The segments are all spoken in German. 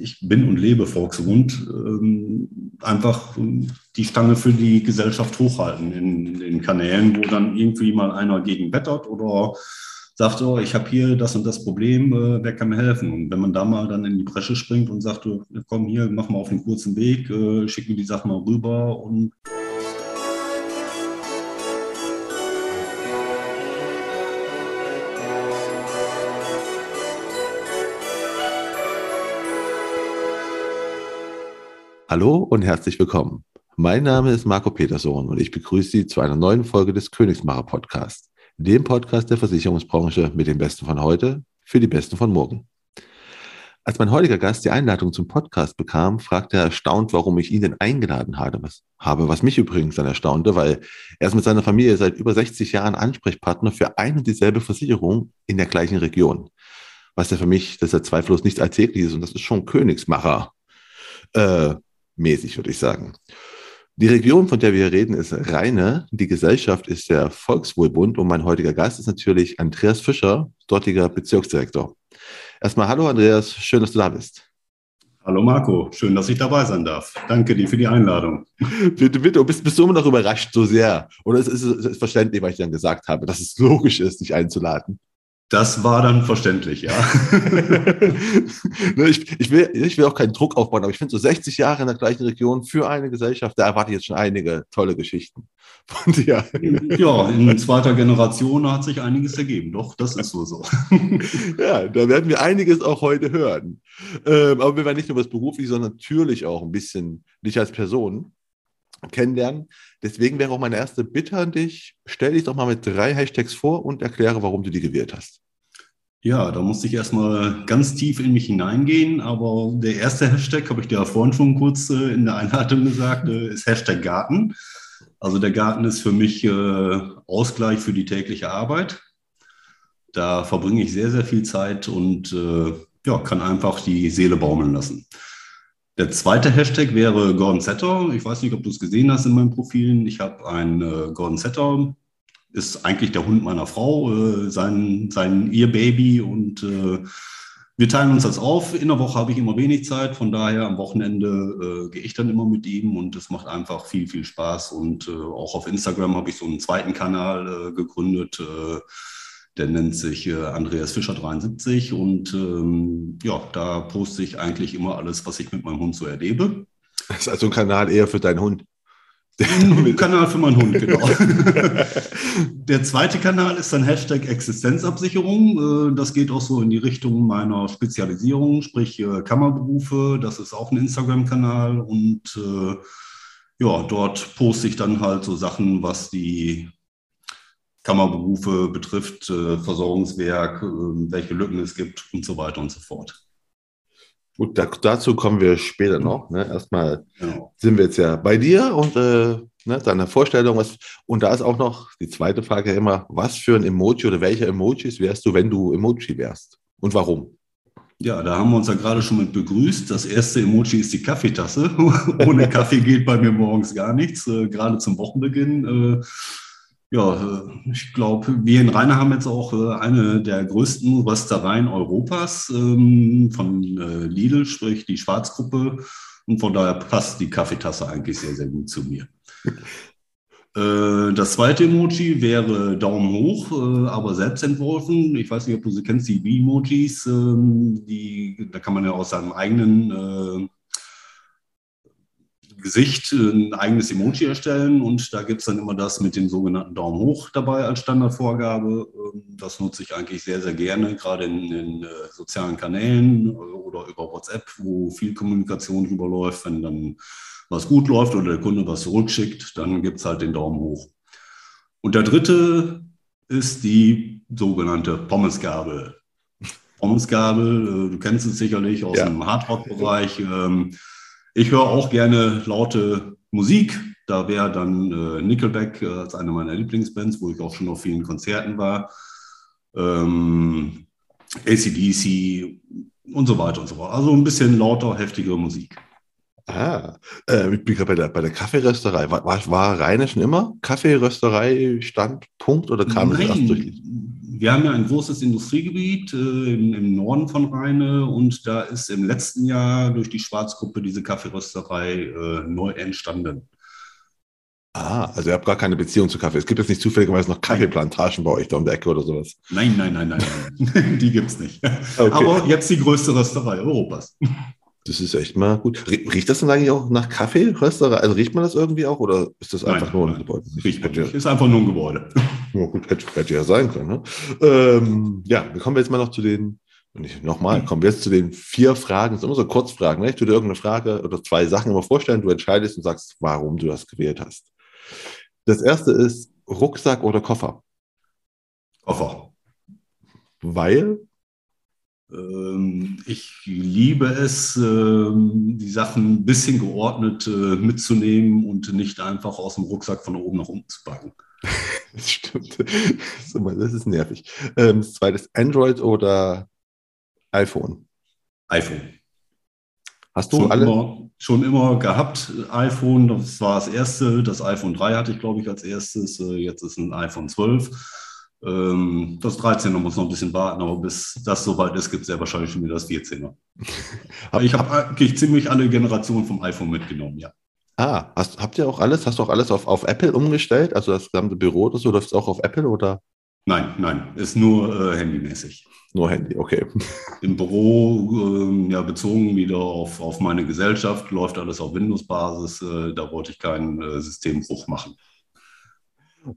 Ich bin und lebe Volksrund. Ähm, einfach die Stange für die Gesellschaft hochhalten in den Kanälen, wo dann irgendwie mal einer gegen wettert oder sagt, oh, ich habe hier das und das Problem, äh, wer kann mir helfen? Und wenn man da mal dann in die Bresche springt und sagt, komm hier, mach mal auf den kurzen Weg, äh, schick mir die Sache mal rüber und Hallo und herzlich willkommen. Mein Name ist Marco Peterson und ich begrüße Sie zu einer neuen Folge des Königsmacher Podcasts, dem Podcast der Versicherungsbranche mit den Besten von heute für die Besten von morgen. Als mein heutiger Gast die Einladung zum Podcast bekam, fragte er erstaunt, warum ich ihn denn eingeladen habe, was, habe, was mich übrigens dann erstaunte, weil er ist mit seiner Familie seit über 60 Jahren Ansprechpartner für ein und dieselbe Versicherung in der gleichen Region. Was ja für mich, das ist ja zweifellos nichts Alltägliches und das ist schon Königsmacher. Äh, mäßig, würde ich sagen. Die Region, von der wir reden, ist Rheine. Die Gesellschaft ist der Volkswohlbund und mein heutiger Gast ist natürlich Andreas Fischer, dortiger Bezirksdirektor. Erstmal hallo Andreas, schön, dass du da bist. Hallo Marco, schön, dass ich dabei sein darf. Danke dir für die Einladung. Bitte, bitte, bist, bist du immer noch überrascht so sehr? Oder ist es verständlich, was ich dann gesagt habe, dass es logisch ist, dich einzuladen? Das war dann verständlich, ja. Ne, ich, ich, will, ich will auch keinen Druck aufbauen, aber ich finde so 60 Jahre in der gleichen Region für eine Gesellschaft, da erwarte ich jetzt schon einige tolle Geschichten von dir. Ja, in zweiter Generation hat sich einiges ergeben. Doch, das ist so so. Ja, da werden wir einiges auch heute hören. Ähm, aber wir werden nicht nur was beruflich, sondern natürlich auch ein bisschen dich als Person kennenlernen. Deswegen wäre auch meine erste Bitte an dich, stell dich doch mal mit drei Hashtags vor und erkläre, warum du die gewählt hast. Ja, da musste ich erstmal ganz tief in mich hineingehen, aber der erste Hashtag, habe ich dir ja vorhin schon kurz äh, in der Einleitung gesagt, äh, ist Hashtag Garten. Also der Garten ist für mich äh, Ausgleich für die tägliche Arbeit. Da verbringe ich sehr, sehr viel Zeit und ja, kann einfach die Seele baumeln lassen. Der zweite Hashtag wäre Gordon Setter. Ich weiß nicht, ob du es gesehen hast in meinen Profilen. Ich habe einen äh, Gordon Setter, ist eigentlich der Hund meiner Frau, äh, sein, sein ihr Baby und äh, wir teilen uns das auf. In der Woche habe ich immer wenig Zeit, von daher am Wochenende äh, gehe ich dann immer mit ihm und es macht einfach viel, viel Spaß. Und äh, auch auf Instagram habe ich so einen zweiten Kanal äh, gegründet äh, der nennt sich äh, Andreas Fischer 73 und ähm, ja, da poste ich eigentlich immer alles, was ich mit meinem Hund so erlebe. Das ist also ein Kanal eher für deinen Hund. Ein Kanal für meinen Hund, genau. Der zweite Kanal ist dann Hashtag Existenzabsicherung. Äh, das geht auch so in die Richtung meiner Spezialisierung, sprich äh, Kammerberufe. Das ist auch ein Instagram-Kanal und äh, ja, dort poste ich dann halt so Sachen, was die Kammerberufe betrifft, äh, Versorgungswerk, äh, welche Lücken es gibt und so weiter und so fort. Gut, da, dazu kommen wir später noch. Ne? Erstmal genau. sind wir jetzt ja bei dir und äh, ne, deiner Vorstellung. Was, und da ist auch noch die zweite Frage immer, was für ein Emoji oder welche Emojis wärst du, wenn du Emoji wärst? Und warum? Ja, da haben wir uns ja gerade schon mit begrüßt. Das erste Emoji ist die Kaffeetasse. Ohne Kaffee geht bei mir morgens gar nichts, äh, gerade zum Wochenbeginn. Äh, ja, äh, ich glaube, wir in Rheine haben jetzt auch äh, eine der größten Röstereien Europas ähm, von äh, Lidl, sprich die Schwarzgruppe. Und von daher passt die Kaffeetasse eigentlich sehr, sehr gut zu mir. Das zweite Emoji wäre Daumen hoch, aber selbst entworfen. Ich weiß nicht, ob du sie kennst, die B-Emojis. Ähm, da kann man ja aus seinem eigenen Gesicht ein eigenes Emoji erstellen und da gibt es dann immer das mit dem sogenannten Daumen hoch dabei als Standardvorgabe. Ähm, das nutze ich eigentlich sehr, sehr gerne, gerade in den äh, sozialen Kanälen oder über WhatsApp, wo viel Kommunikation drüber läuft. Wenn dann was gut läuft oder der Kunde was zurückschickt, dann gibt es halt den Daumen hoch. Und der dritte ist die sogenannte Pommesgabel. Pommesgabel, äh, du kennst es sicherlich aus ja. dem Hardrock-Bereich. Ich höre auch gerne laute Musik. Da wäre dann äh, Nickelback äh, als eine meiner Lieblingsbands, wo ich auch schon auf vielen Konzerten war. Ähm, ACDC und so weiter und so fort. Also ein bisschen lauter, heftige Musik. Ah, äh, ich bin gerade bei der, bei der Kaffeerösterei. War, war, war Rheine schon immer Kaffeerösterei Standpunkt oder kam Nein, das erst durch? Wir haben ja ein großes Industriegebiet äh, im, im, Norden von Rheine und da ist im letzten Jahr durch die Schwarzgruppe diese Kaffeerösterei äh, neu entstanden. Ah, also ihr habt gar keine Beziehung zu Kaffee. Es gibt jetzt nicht zufälligerweise noch Kaffeeplantagen bei euch da um der Ecke oder sowas. Nein, nein, nein, nein, nein. die gibt es nicht. Okay. Aber jetzt die größte Rösterei Europas. Das ist echt mal gut. Riecht das dann eigentlich auch nach Kaffee, Rösterei? Also riecht man das irgendwie auch oder ist das einfach nein, nur ein nein, Gebäude? Riecht man nicht. Ist einfach nur ein Gebäude. Ja, gut, hätte, hätte ja sein können. Ne? Ähm, ja, wir kommen jetzt mal noch zu den, nochmal, kommen wir jetzt zu den vier Fragen. Das sind immer so Kurzfragen. Ne? Ich tue dir irgendeine Frage oder zwei Sachen immer vorstellen, du entscheidest und sagst, warum du das gewählt hast. Das erste ist Rucksack oder Koffer? Koffer. Weil? Ähm, ich liebe es, ähm, die Sachen ein bisschen geordnet äh, mitzunehmen und nicht einfach aus dem Rucksack von oben nach unten zu packen. Das stimmt. Das ist nervig. Ähm, das zweite ist Android oder iPhone? iPhone. Hast du schon alle? Immer, schon immer gehabt, iPhone, das war das erste. Das iPhone 3 hatte ich, glaube ich, als erstes. Äh, jetzt ist ein iPhone 12. Ähm, das 13er muss noch ein bisschen warten, aber bis das soweit ist, gibt es ja wahrscheinlich schon wieder das 14er. ich habe eigentlich ziemlich alle Generationen vom iPhone mitgenommen, ja. Ah, hast, habt ihr auch alles? Hast du auch alles auf, auf Apple umgestellt? Also das gesamte Büro oder so, läuft es auch auf Apple oder? Nein, nein, ist nur äh, handymäßig. Nur Handy, okay. Im Büro, äh, ja, bezogen wieder auf, auf meine Gesellschaft, läuft alles auf Windows-Basis. Äh, da wollte ich keinen äh, Systembruch machen.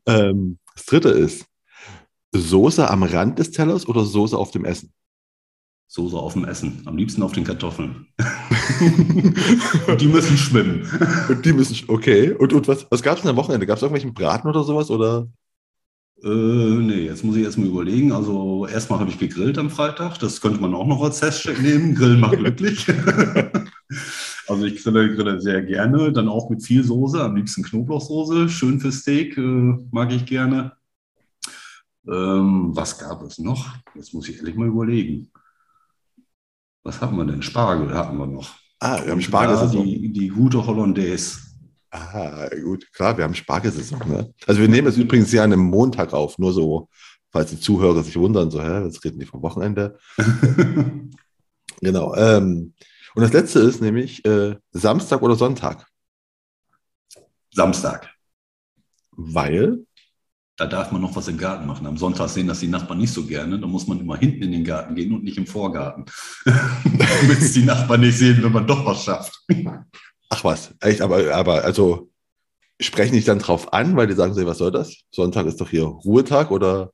Ähm, das dritte ist, Soße am Rand des Tellers oder Soße auf dem Essen? Soße auf dem Essen. Am liebsten auf den Kartoffeln. und die müssen schwimmen. Und die müssen, okay. Und, und was, was gab es denn am Wochenende? Gab es irgendwelchen Braten oder sowas? Oder? Äh, nee, jetzt muss ich erstmal überlegen. Also erstmal habe ich gegrillt am Freitag. Das könnte man auch noch als Testcheck nehmen. Grillen macht glücklich. also ich grille, grille sehr gerne. Dann auch mit viel Soße, am liebsten Knoblauchsoße. Schön für Steak, äh, mag ich gerne. Ähm, was gab es noch? Jetzt muss ich ehrlich mal überlegen. Was hatten wir denn? Spargel hatten wir noch. Ah, wir haben Spargelsaison. Die, die gute Hollandaise. Ah, gut, klar, wir haben Spargelsaison. Ne? Also wir nehmen es übrigens hier an einem Montag auf, nur so, falls die Zuhörer sich wundern, so, hä, jetzt reden die vom Wochenende. genau. Ähm, und das letzte ist nämlich äh, Samstag oder Sonntag? Samstag. Weil? Da darf man noch was im Garten machen. Am Sonntag sehen das die Nachbarn nicht so gerne. Da muss man immer hinten in den Garten gehen und nicht im Vorgarten. Damit es die Nachbarn nicht sehen, wenn man doch was schafft. Ach was, echt, aber, aber also sprechen dich dann drauf an, weil die sagen, was soll das? Sonntag ist doch hier Ruhetag oder?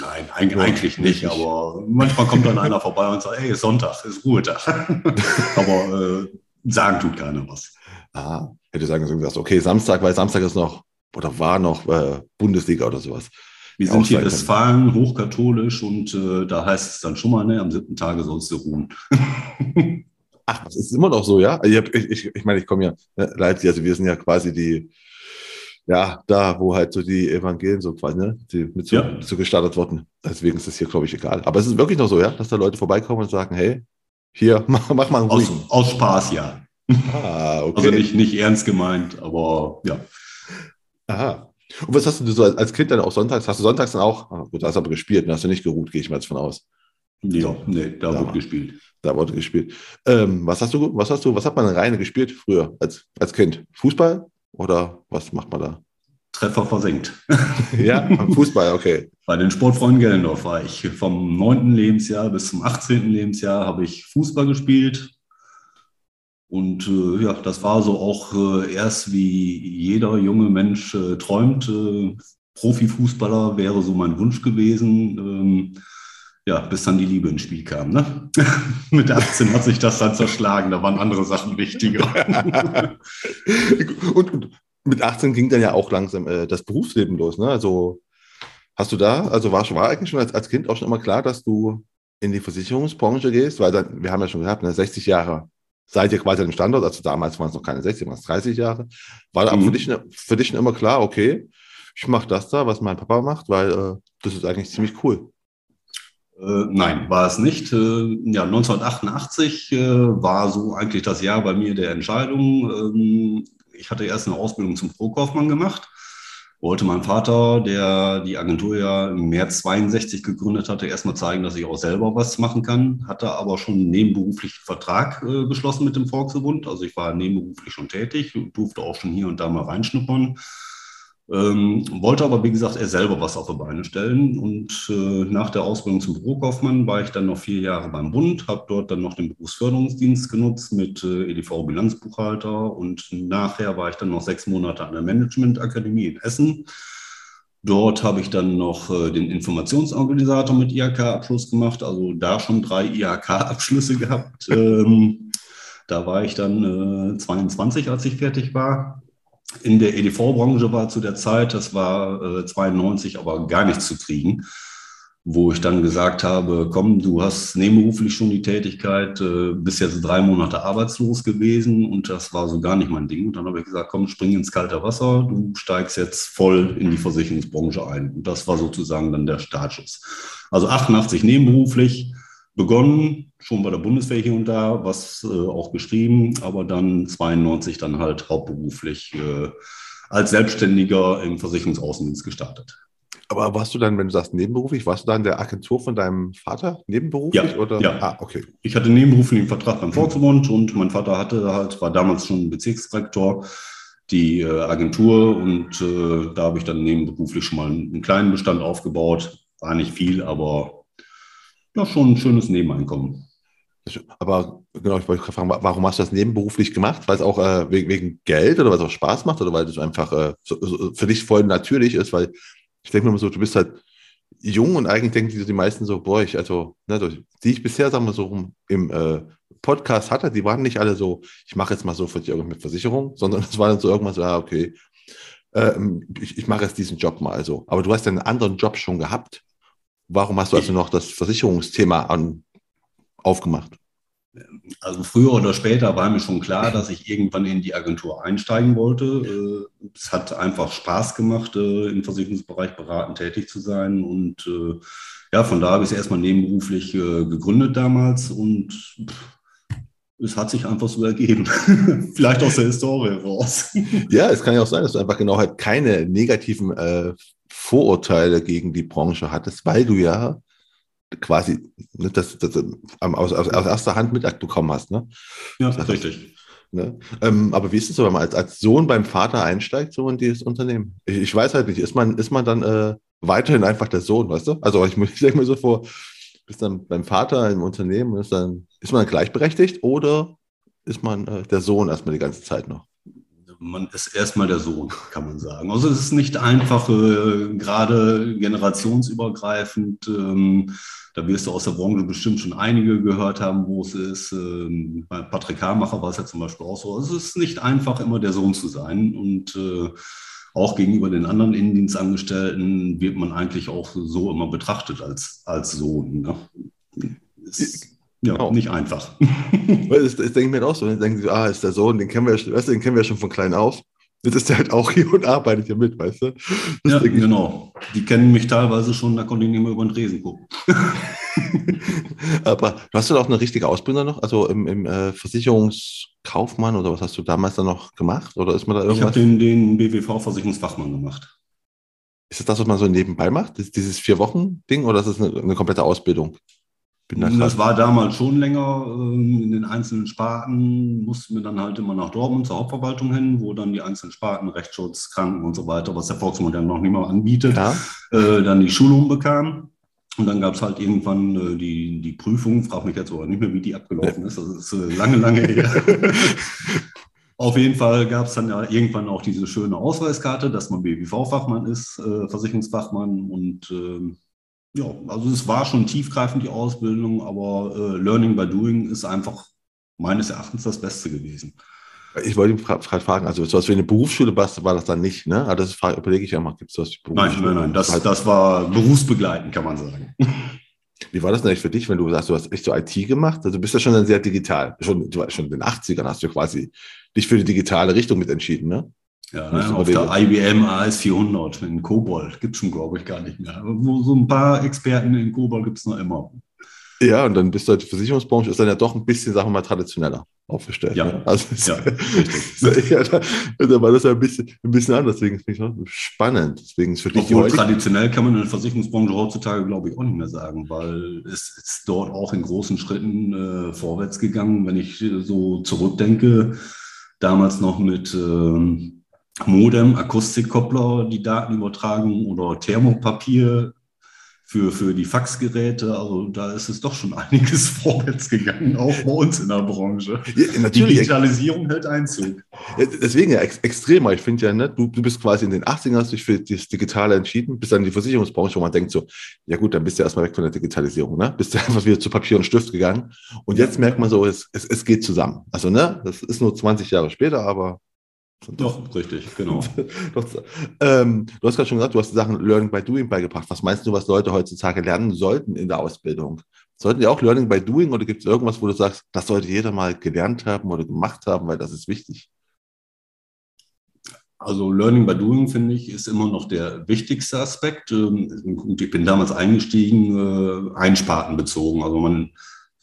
Nein, eigentlich, eigentlich nicht, aber manchmal kommt dann einer vorbei und sagt, hey, Sonntag, ist Ruhetag. aber äh, sagen tut keiner was. Ah, hätte sagen okay, Samstag, weil Samstag ist noch oder war noch äh, Bundesliga oder sowas. Wir sind hier Westfalen, hochkatholisch und äh, da heißt es dann schon mal, ne, am siebten Tage sollst du ruhen. Ach, das ist immer noch so, ja? Ich, ich, ich, ich meine, ich komme ja, ne, Leipzig, also wir sind ja quasi die, ja, da, wo halt so die Evangelien so quasi, ne, die mit so, ja. so gestartet wurden. Deswegen ist das hier, glaube ich, egal. Aber es ist wirklich noch so, ja, dass da Leute vorbeikommen und sagen, hey, hier, mach, mach mal einen ruhigen. Aus, aus Spaß, ja. Ah, okay. Also nicht, nicht ernst gemeint, aber ja. Aha. Und was hast du so als Kind dann auch sonntags? Hast du sonntags dann auch, ah, gut, hast du aber gespielt, dann hast du nicht geruht, gehe ich mal jetzt von aus. Ja, nee, da, da wurde gespielt. Da wurde gespielt. Ähm, was hast du, was hast du, was hat man reine gespielt früher als, als Kind? Fußball oder was macht man da? Treffer versenkt. ja, Fußball, okay. Bei den Sportfreunden Gellendorf war ich vom 9. Lebensjahr bis zum 18. Lebensjahr habe ich Fußball gespielt, und äh, ja, das war so auch äh, erst wie jeder junge Mensch äh, träumt. Äh, Profifußballer wäre so mein Wunsch gewesen. Ähm, ja, bis dann die Liebe ins Spiel kam. Ne? Mit 18 hat sich das dann zerschlagen, da waren andere Sachen wichtiger. und, und, mit 18 ging dann ja auch langsam äh, das Berufsleben los. Ne? Also hast du da, also war, war eigentlich schon als, als Kind auch schon immer klar, dass du in die Versicherungsbranche gehst? Weil dann, wir haben ja schon gehabt, ne, 60 Jahre seid ihr quasi an dem Standort, also damals waren es noch keine 60, waren es 30 Jahre, war mhm. für, dich, für dich immer klar, okay, ich mache das da, was mein Papa macht, weil äh, das ist eigentlich ziemlich cool. Äh, nein, war es nicht. Äh, ja, 1988 äh, war so eigentlich das Jahr bei mir der Entscheidung. Ähm, ich hatte erst eine Ausbildung zum Pro-Kaufmann gemacht wollte mein Vater, der die Agentur ja im März 62 gegründet hatte, erstmal zeigen, dass ich auch selber was machen kann. Hatte aber schon einen nebenberuflichen Vertrag äh, geschlossen mit dem Volksverbund. Also ich war nebenberuflich schon tätig durfte auch schon hier und da mal reinschnuppern. Ähm, wollte aber, wie gesagt, er selber was auf die Beine stellen. Und äh, nach der Ausbildung zum Bürokaufmann war ich dann noch vier Jahre beim Bund, habe dort dann noch den Berufsförderungsdienst genutzt mit äh, EDV-Bilanzbuchhalter und nachher war ich dann noch sechs Monate an der Managementakademie in Essen. Dort habe ich dann noch äh, den Informationsorganisator mit IHK-Abschluss gemacht, also da schon drei IHK-Abschlüsse gehabt. Ähm, da war ich dann 22, äh, als ich fertig war in der EDV-Branche war zu der Zeit, das war äh, 92, aber gar nichts zu kriegen, wo ich dann gesagt habe, komm, du hast nebenberuflich schon die Tätigkeit, äh, bist jetzt drei Monate arbeitslos gewesen und das war so gar nicht mein Ding. Und dann habe ich gesagt, komm, spring ins kalte Wasser, du steigst jetzt voll in die Versicherungsbranche ein. Und das war sozusagen dann der Startschuss. Also 88 nebenberuflich, begonnen, schon bei der Bundeswehr hier und da, was äh, auch geschrieben, aber dann 92 dann halt hauptberuflich äh, als Selbstständiger im Versicherungsaußendienst gestartet. Aber warst du dann, wenn du sagst nebenberuflich, warst du dann der Agentur von deinem Vater nebenberuflich? Ja, oder? ja. Ah, okay. Ich hatte nebenberuflichen Vertrag beim Volksbund und mein Vater hatte halt, war damals schon Bezirksdirektor die äh, Agentur und äh, da habe ich dann nebenberuflich schon mal einen kleinen Bestand aufgebaut. War nicht viel, aber ja, schon ein schönes Nebeneinkommen. Aber genau, ich wollte fragen, warum hast du das nebenberuflich gemacht? Weil es auch äh, wegen, wegen, Geld oder weil es auch Spaß macht oder weil es einfach äh, so, so für dich voll natürlich ist? Weil ich denke mir immer so, du bist halt jung und eigentlich denken die, die meisten so, boah, ich, also, ne, die ich bisher, sagen wir so, im äh, Podcast hatte, die waren nicht alle so, ich mache jetzt mal so für dich mit Versicherung, sondern es war dann so irgendwas, ja, okay, ähm, ich, ich mache jetzt diesen Job mal so. Aber du hast einen anderen Job schon gehabt Warum hast du also noch das Versicherungsthema an, aufgemacht? Also früher oder später war mir schon klar, dass ich irgendwann in die Agentur einsteigen wollte. Äh, es hat einfach Spaß gemacht, äh, im Versicherungsbereich beratend tätig zu sein. Und äh, ja, von da habe ich es erstmal nebenberuflich gegründet damals und es hat sich einfach so ergeben. Vielleicht aus der Historie raus. ja, es kann ja auch sein, dass du einfach genau halt keine negativen äh, Vorurteile gegen die Branche hattest, weil du ja quasi ne, das, das, aus, aus, aus, erster Hand mitbekommen hast. Ne? Ja, das richtig. Ne? Ähm, aber wie ist es so, wenn man als, als Sohn beim Vater einsteigt, so in dieses Unternehmen? Ich, ich weiß halt nicht, ist man, ist man dann äh, weiterhin einfach der Sohn, weißt du? Also ich, ich stelle mir so vor, bist dann beim Vater im Unternehmen, ist, dann, ist man gleichberechtigt oder ist man äh, der Sohn erstmal die ganze Zeit noch? Man ist erstmal der Sohn, kann man sagen. Also es ist nicht einfach, äh, gerade generationsübergreifend. Ähm, da wirst du aus der Branche bestimmt schon einige gehört haben, wo es ist. Ähm, bei Patrick Hamacher war es ja zum Beispiel auch so. Also es ist nicht einfach, immer der Sohn zu sein. Und äh, auch gegenüber den anderen Innendienstangestellten wird man eigentlich auch so immer betrachtet als, als Sohn. Ne? Ja, genau. nicht einfach. das, das denke ich mir auch so. Dann denken sie, ah, ist der Sohn, den kennen wir, weißt du, den kennen wir schon von klein auf. Jetzt ist der halt auch hier und arbeitet hier mit, weißt du? Das ja, genau. Die kennen mich teilweise schon, da konnte ich nicht mehr über den Tresen gucken. Aber hast du da auch eine richtige Ausbildung noch? Also im, im äh, Versicherungskaufmann oder was hast du damals dann noch gemacht? Oder ist man da irgendwas? Ich habe den, den BWV-Versicherungsfachmann gemacht. Ist das das, was man so nebenbei macht? Ist dieses Vier-Wochen-Ding oder ist das eine, eine komplette Ausbildung? Das war damals schon länger. Ähm, in den einzelnen Sparten mussten wir dann halt immer nach Dortmund zur Hauptverwaltung hin, wo dann die einzelnen Sparten, Rechtsschutz, Kranken und so weiter, was der Volksmodell noch nicht mal anbietet, ja. Äh, dann die Schulung bekamen. Und dann gab es halt irgendwann äh, die, die Prüfung, frag mich jetzt aber nicht mehr, wie die abgelaufen ist. Das ist äh, lange, lange her. Auf jeden Fall gab es dann ja irgendwann auch diese schöne Ausweiskarte, dass man BWV-Fachmann ist, äh, Versicherungsfachmann und ähm, ja, also es war schon tiefgreifend die Ausbildung, aber äh, Learning by Doing ist einfach meines Erachtens das Beste gewesen. Ich wollte ihn gerade fragen, also so als wie eine Berufsschule war das dann nicht, ne? Aber das überlege ich ja mal, gibt es Berufsschule? Nein, nein, nein, das, das war berufsbegleitend, kann man sagen. Wie war das denn eigentlich für dich, wenn du sagst, du hast echt so IT gemacht? Also du bist ja schon sehr digital. Schon, schon in den 80ern hast du quasi dich für die digitale Richtung mit entschieden, ne? Ja, ne, auf der IBM AS400 in Kobol gibt es schon, glaube ich, gar nicht mehr. Aber so ein paar Experten in Kobol gibt es noch immer. Ja, und dann bist du halt, die Versicherungsbranche ist dann ja doch ein bisschen, sagen wir mal, traditioneller. aufgestellt. Ja, ne? also ja, richtig. ja, da, da, war das ja ein bisschen, ein bisschen anders, deswegen finde ich spannend. Deswegen ist Obwohl traditionell kann man in der Versicherungsbranche heutzutage, glaube ich, auch nicht mehr sagen, weil es ist dort auch in großen Schritten äh, vorwärts gegangen. Wenn ich so zurückdenke, damals noch mit ähm, Modem, Akustikkoppler die Daten übertragen oder Thermopapier für, für die Faxgeräte. Also da ist es doch schon einiges vorwärts gegangen, auch bei uns in der Branche. Ja, natürlich. Die Digitalisierung hält Einzug. Deswegen ja ex extremer. Ich finde ja, ne, du, du bist quasi in den 80ern, hast dich für das Digitale entschieden, bist dann in die Versicherungsbranche, wo man denkt so, ja gut, dann bist du erstmal weg von der Digitalisierung, ne? Bist du einfach wieder zu Papier und Stift gegangen. Und jetzt merkt man so, es, es, es geht zusammen. Also, ne, das ist nur 20 Jahre später, aber doch, richtig, genau. Ähm, du hast gerade schon gesagt, du hast die Sachen Learning by Doing beigebracht. Was meinst du, was Leute heutzutage lernen sollten in der Ausbildung? Sollten die auch Learning by Doing oder gibt es irgendwas, wo du sagst, das sollte jeder mal gelernt haben oder gemacht haben, weil das ist wichtig? Also Learning by Doing, finde ich, ist immer noch der wichtigste Aspekt. Ähm, ich bin damals eingestiegen, äh, einspartenbezogen. Also man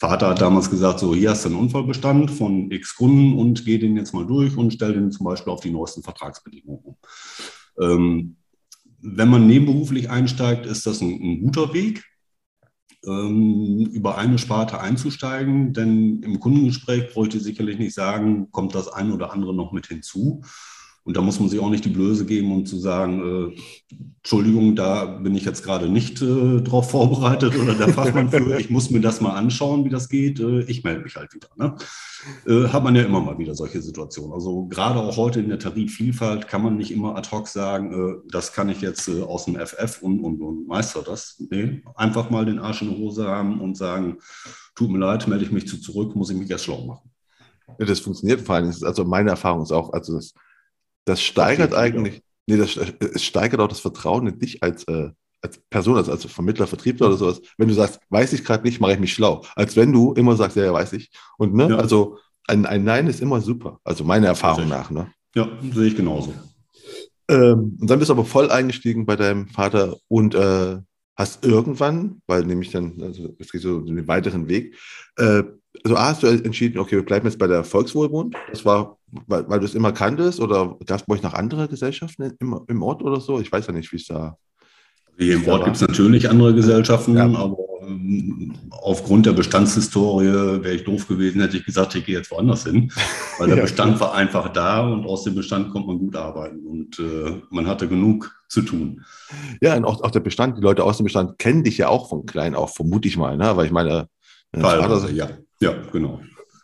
Vater hat damals gesagt, so hier hast du einen Unfallbestand von x Kunden und geh den jetzt mal durch und stell den zum Beispiel auf die neuesten Vertragsbedingungen um. Ähm, wenn man nebenberuflich einsteigt, ist das ein, ein guter Weg, ähm, über eine Sparte einzusteigen, denn im Kundengespräch bräuchte ich sicherlich nicht sagen, kommt das ein oder andere noch mit hinzu. Und da muss man sich auch nicht die Blöße geben und zu sagen, äh, Entschuldigung, da bin ich jetzt gerade nicht äh, drauf vorbereitet oder der Fachmann für, ich muss mir das mal anschauen, wie das geht. Äh, ich melde mich halt wieder. Ne? Äh, hat man ja immer mal wieder solche Situationen. Also gerade auch heute in der Tarifvielfalt kann man nicht immer ad hoc sagen, äh, das kann ich jetzt äh, aus dem FF und, und, und meister das. Nee, einfach mal den Arsch in der Hose haben und sagen, tut mir leid, melde ich mich zu zurück, muss ich mich erst schlau machen. Ja, das funktioniert vor allem. Also meine Erfahrung ist auch, also das das steigert eigentlich, nee, das, es steigert auch das Vertrauen in dich als, äh, als Person, als, als Vermittler, Vertriebler oder sowas. Wenn du sagst, weiß ich gerade nicht, mache ich mich schlau. Als wenn du immer sagst, ja, ja, weiß ich. Und ne, ja. also ein, ein Nein ist immer super. Also meiner Erfahrung nach. Ne? Ja, sehe ich genauso. Ähm, und dann bist du aber voll eingestiegen bei deinem Vater und äh, hast irgendwann, weil nämlich dann, also es geht so den weiteren Weg, äh, also A, hast du entschieden, okay, wir bleiben jetzt bei der Volkswohlbund. Das war, weil, weil du es immer kanntest oder gab es bei euch noch andere Gesellschaften im, im Ort oder so? Ich weiß ja nicht, wie es da. Wie Im Ort gibt es natürlich andere Gesellschaften, ja. aber ähm, aufgrund der Bestandshistorie wäre ich doof gewesen, hätte ich gesagt, ich gehe jetzt woanders hin, weil der ja, Bestand war einfach da und aus dem Bestand kommt man gut arbeiten und äh, man hatte genug zu tun. Ja, und auch, auch der Bestand, die Leute aus dem Bestand kennen dich ja auch von klein auf, vermute ich mal, ne? weil ich meine, Teilweise, ja. Ja, genau.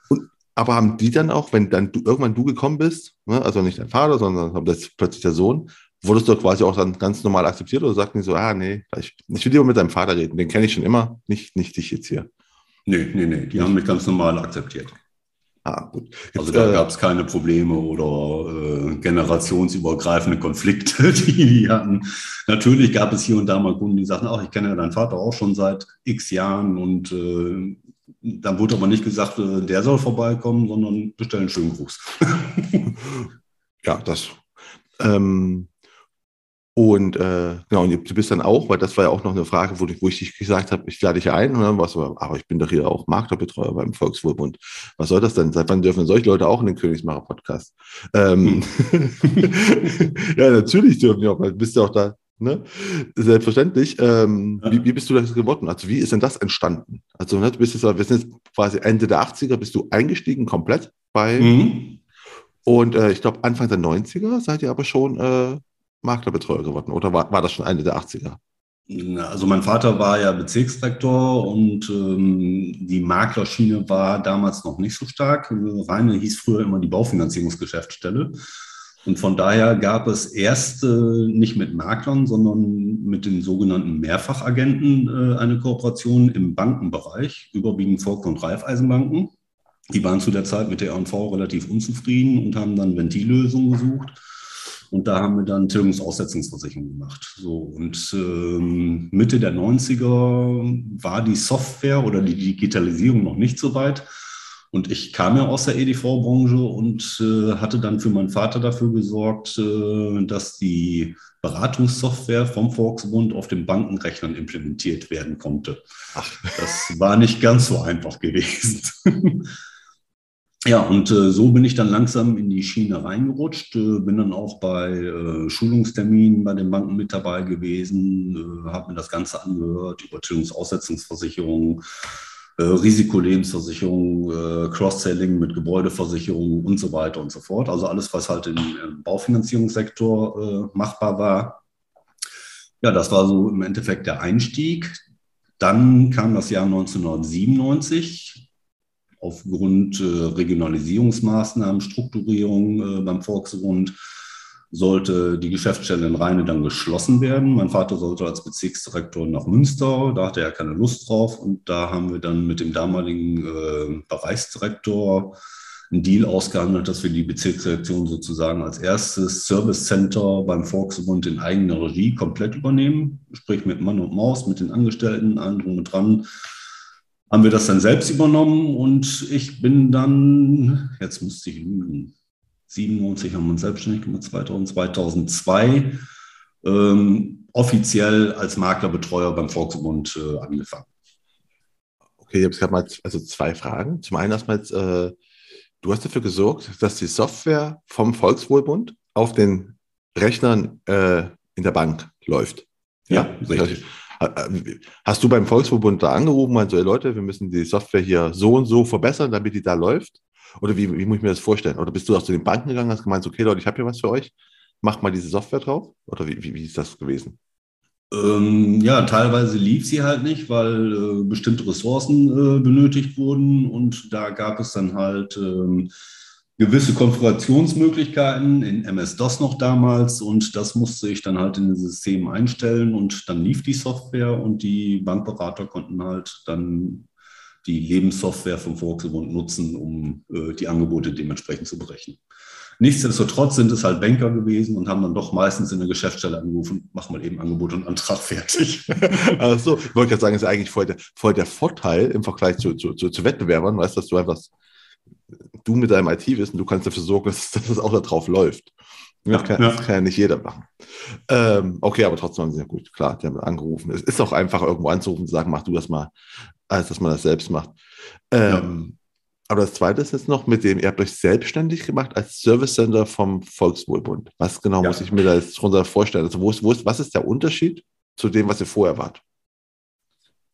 Und, aber haben die dann auch, wenn dann du, irgendwann du gekommen bist, ne, also nicht dein Vater, sondern das plötzlich der Sohn, wurdest du quasi auch dann ganz normal akzeptiert oder sagten die so, ah, nee, ich, ich will lieber mit deinem Vater reden, den kenne ich schon immer, nicht, nicht dich jetzt hier. Nee, nee, nee, die haben mich ganz normal akzeptiert. Ah, gut. Gibt's, also da äh, gab es keine Probleme oder äh, generationsübergreifende Konflikte, die die hatten. Natürlich gab es hier und da mal Kunden, die sagten, ach, ich kenne ja deinen Vater auch schon seit x Jahren und äh, dann wurde aber nicht gesagt, äh, der soll vorbeikommen, sondern bestellen einen schönen Gruß. ja, das. Ähm, und äh, genau, und du bist dann auch, weil das war ja auch noch eine Frage, wo, wo ich dich gesagt habe, ich lade dich ein, und dann warst du, aber ich bin doch hier auch Maklerbetreuer beim Volkswohlbund. Was soll das denn? Seit wann dürfen solche Leute auch in den Königsmacher-Podcast? Ähm, hm. ja, natürlich dürfen die auch, weil du bist ja auch da Ne? Selbstverständlich. Ähm, ja. wie, wie, bist du das geworden? Also wie ist denn das entstanden? Also ne, du bist jetzt, wir sind jetzt quasi Ende der 80er, bist du eingestiegen komplett bei mhm. und äh, ich glaube Anfang der 90er seid ihr aber schon äh, Maklerbetreuer geworden oder war, war das schon Ende der 80er? Also mein Vater war ja Bezirksdirektor und ähm, die Maklerschiene war damals noch nicht so stark. Reine hieß früher immer die Baufinanzierungsgeschäftsstelle. Und von daher gab es erst nicht mit Maklern, sondern mit den sogenannten Mehrfachagenten äh, eine Kooperation im Bankenbereich, überwiegend Volk- und Raiffeisenbanken. Die waren zu der Zeit mit der R&V relativ unzufrieden und haben dann Ventillösungen gesucht. Und da haben wir dann Tilgungsaussetzungsversicherung gemacht. So, und ähm, Mitte der 90er war die Software oder die Digitalisierung noch nicht so weit. Und ich kam ja aus der EDV-Branche und äh, hatte dann für meinen Vater dafür gesorgt, äh, dass die Beratungssoftware vom Volksbund auf den Bankenrechnern implementiert werden konnte. Ach. Das war nicht ganz so einfach gewesen. Ja, und äh, so bin ich dann langsam in die Schiene reingerutscht, äh, bin dann auch bei äh, Schulungsterminen bei den Banken mit dabei gewesen, äh, habe mir das Ganze angehört, Übertretungsaussetzungsversicherung, äh, Risikolebensversicherung, äh, Cross-Selling mit Gebäudeversicherung und so weiter und so fort. Also alles, was halt im, im Baufinanzierungssektor machbar war. Ja, das war so im Endeffekt der Einstieg. Dann kam das Jahr 1997 aufgrund äh, Regionalisierungsmaßnahmen, Strukturierung äh, beim Volksbund sollte die Geschäftsstelle in Rheine dann geschlossen werden. Mein Vater sollte als Bezirksdirektor nach Münster, da hatte er keine Lust drauf. Und da haben wir dann mit dem damaligen äh, Bereichsdirektor einen Deal ausgehandelt, dass wir die Bezirksdirektion sozusagen als erstes Service Center beim Volksbund in eigener Regie komplett übernehmen, sprich mit Mann und Maus, mit den Angestellten, allen drum und dran haben wir das dann selbst übernommen. Und ich bin dann, jetzt müsste ich lügen, 97 haben wir uns selbstständig gemacht, 2000, 2002 ähm, offiziell als Maklerbetreuer beim Volksbund äh, angefangen. Okay, ich habe gerade mal also zwei Fragen. Zum einen erstmal, äh, du hast dafür gesorgt, dass die Software vom Volkswohlbund auf den Rechnern äh, in der Bank läuft. Ja, ja richtig. Hast du beim Volksverbund da angerufen, meinst so, Leute, wir müssen die Software hier so und so verbessern, damit die da läuft? Oder wie, wie muss ich mir das vorstellen? Oder bist du auch zu den Banken gegangen, hast gemeint, okay Leute, ich habe hier was für euch, macht mal diese Software drauf? Oder wie, wie, wie ist das gewesen? Ähm, ja, teilweise lief sie halt nicht, weil äh, bestimmte Ressourcen äh, benötigt wurden und da gab es dann halt ähm, gewisse Konfigurationsmöglichkeiten in MS-DOS noch damals und das musste ich dann halt in das System einstellen und dann lief die Software und die Bankberater konnten halt dann die Lebenssoftware vom Volksbund nutzen, um äh, die Angebote dementsprechend zu berechnen. Nichtsdestotrotz sind es halt Banker gewesen und haben dann doch meistens in der Geschäftsstelle angerufen, mach mal eben Angebot und Antrag fertig. also, ich wollte gerade sagen, ist eigentlich voll der, voll der Vorteil im Vergleich zu, zu, zu, zu Wettbewerbern, weißt du, dass du einfach du mit deinem IT-Wissen, du kannst dafür sorgen, dass, dass das auch da drauf läuft. Das, kann, ja. das kann ja nicht jeder machen. Ähm, okay, aber trotzdem haben sie ja gut, klar, die haben angerufen. Es ist auch einfach, irgendwo anzurufen und zu sagen, mach du das mal, als dass man das selbst macht. Ähm, ja. Aber das Zweite ist jetzt noch mit dem, ihr habt euch selbstständig gemacht als Service Center vom Volkswohlbund. Was genau ja. muss ich mir da jetzt drunter vorstellen? Also wo ist, wo ist, was ist der Unterschied zu dem, was ihr vorher wart?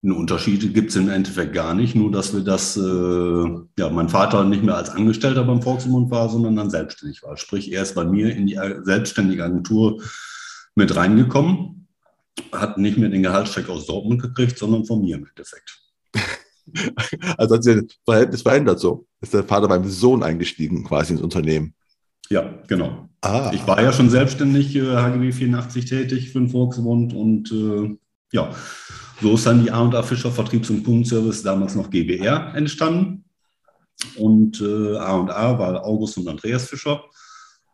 Einen Unterschied gibt es im Endeffekt gar nicht, nur dass wir das, äh, ja, mein Vater nicht mehr als Angestellter beim Volksmund war, sondern dann selbstständig war. Sprich, er ist bei mir in die selbstständige Agentur mit reingekommen, hat nicht mehr den Gehaltscheck aus Dortmund gekriegt, sondern von mir im Endeffekt. Also hat sich das Verhältnis verändert so. Ist der Vater beim Sohn eingestiegen quasi ins Unternehmen? Ja, genau. Ah. Ich war ja schon selbstständig, äh, HGB 84 tätig für den Volksmund und äh, ja, so ist dann die A&A Fischer Vertriebs- und Kundenservice, damals noch GBR, entstanden. Und äh, A&A war August und Andreas Fischer.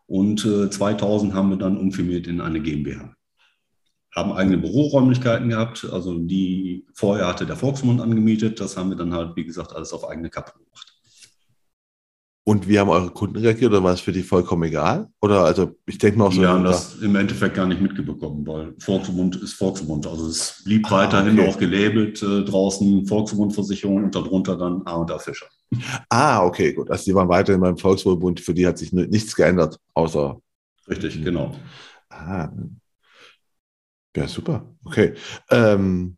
Und äh, 2000 haben wir dann umfirmiert in eine GmbH. Haben eigene Büroräumlichkeiten gehabt, also die vorher hatte der Volksmund angemietet. Das haben wir dann halt, wie gesagt, alles auf eigene Kappe gemacht. Und wie haben eure Kunden reagiert oder war es für die vollkommen egal? Oder also ich denke mal auch so. Wir haben das im Endeffekt gar nicht mitbekommen, weil Volksbund ist Volksbund. Also es blieb ah, weiterhin okay. auch gelabelt äh, draußen Volksbundversicherung und darunter dann A und A Fischer. Ah, okay, gut. Also die waren weiterhin beim Volksbund, für die hat sich nichts geändert, außer. Richtig, genau. Ah. Ja, super. Okay. Ähm,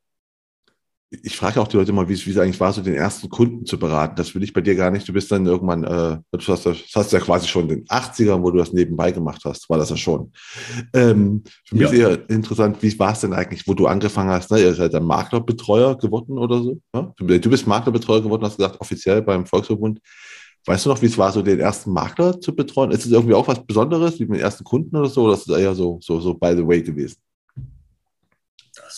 ich frage auch die Leute mal, wie es eigentlich war, so den ersten Kunden zu beraten. Das will ich bei dir gar nicht. Du bist dann irgendwann, äh, du hast, das hast ja quasi schon in den 80ern, wo du das nebenbei gemacht hast, war das ja schon. Ähm, für mich ja. ist eher interessant, wie war es denn eigentlich, wo du angefangen hast? Ne? Ihr seid dann Maklerbetreuer geworden oder so. Ja? Du bist Maklerbetreuer geworden, hast gesagt, offiziell beim Volksverbund. Weißt du noch, wie es war, so den ersten Makler zu betreuen? Ist es irgendwie auch was Besonderes, wie mit den ersten Kunden oder so? Oder ist es eher so, so, so by the way gewesen?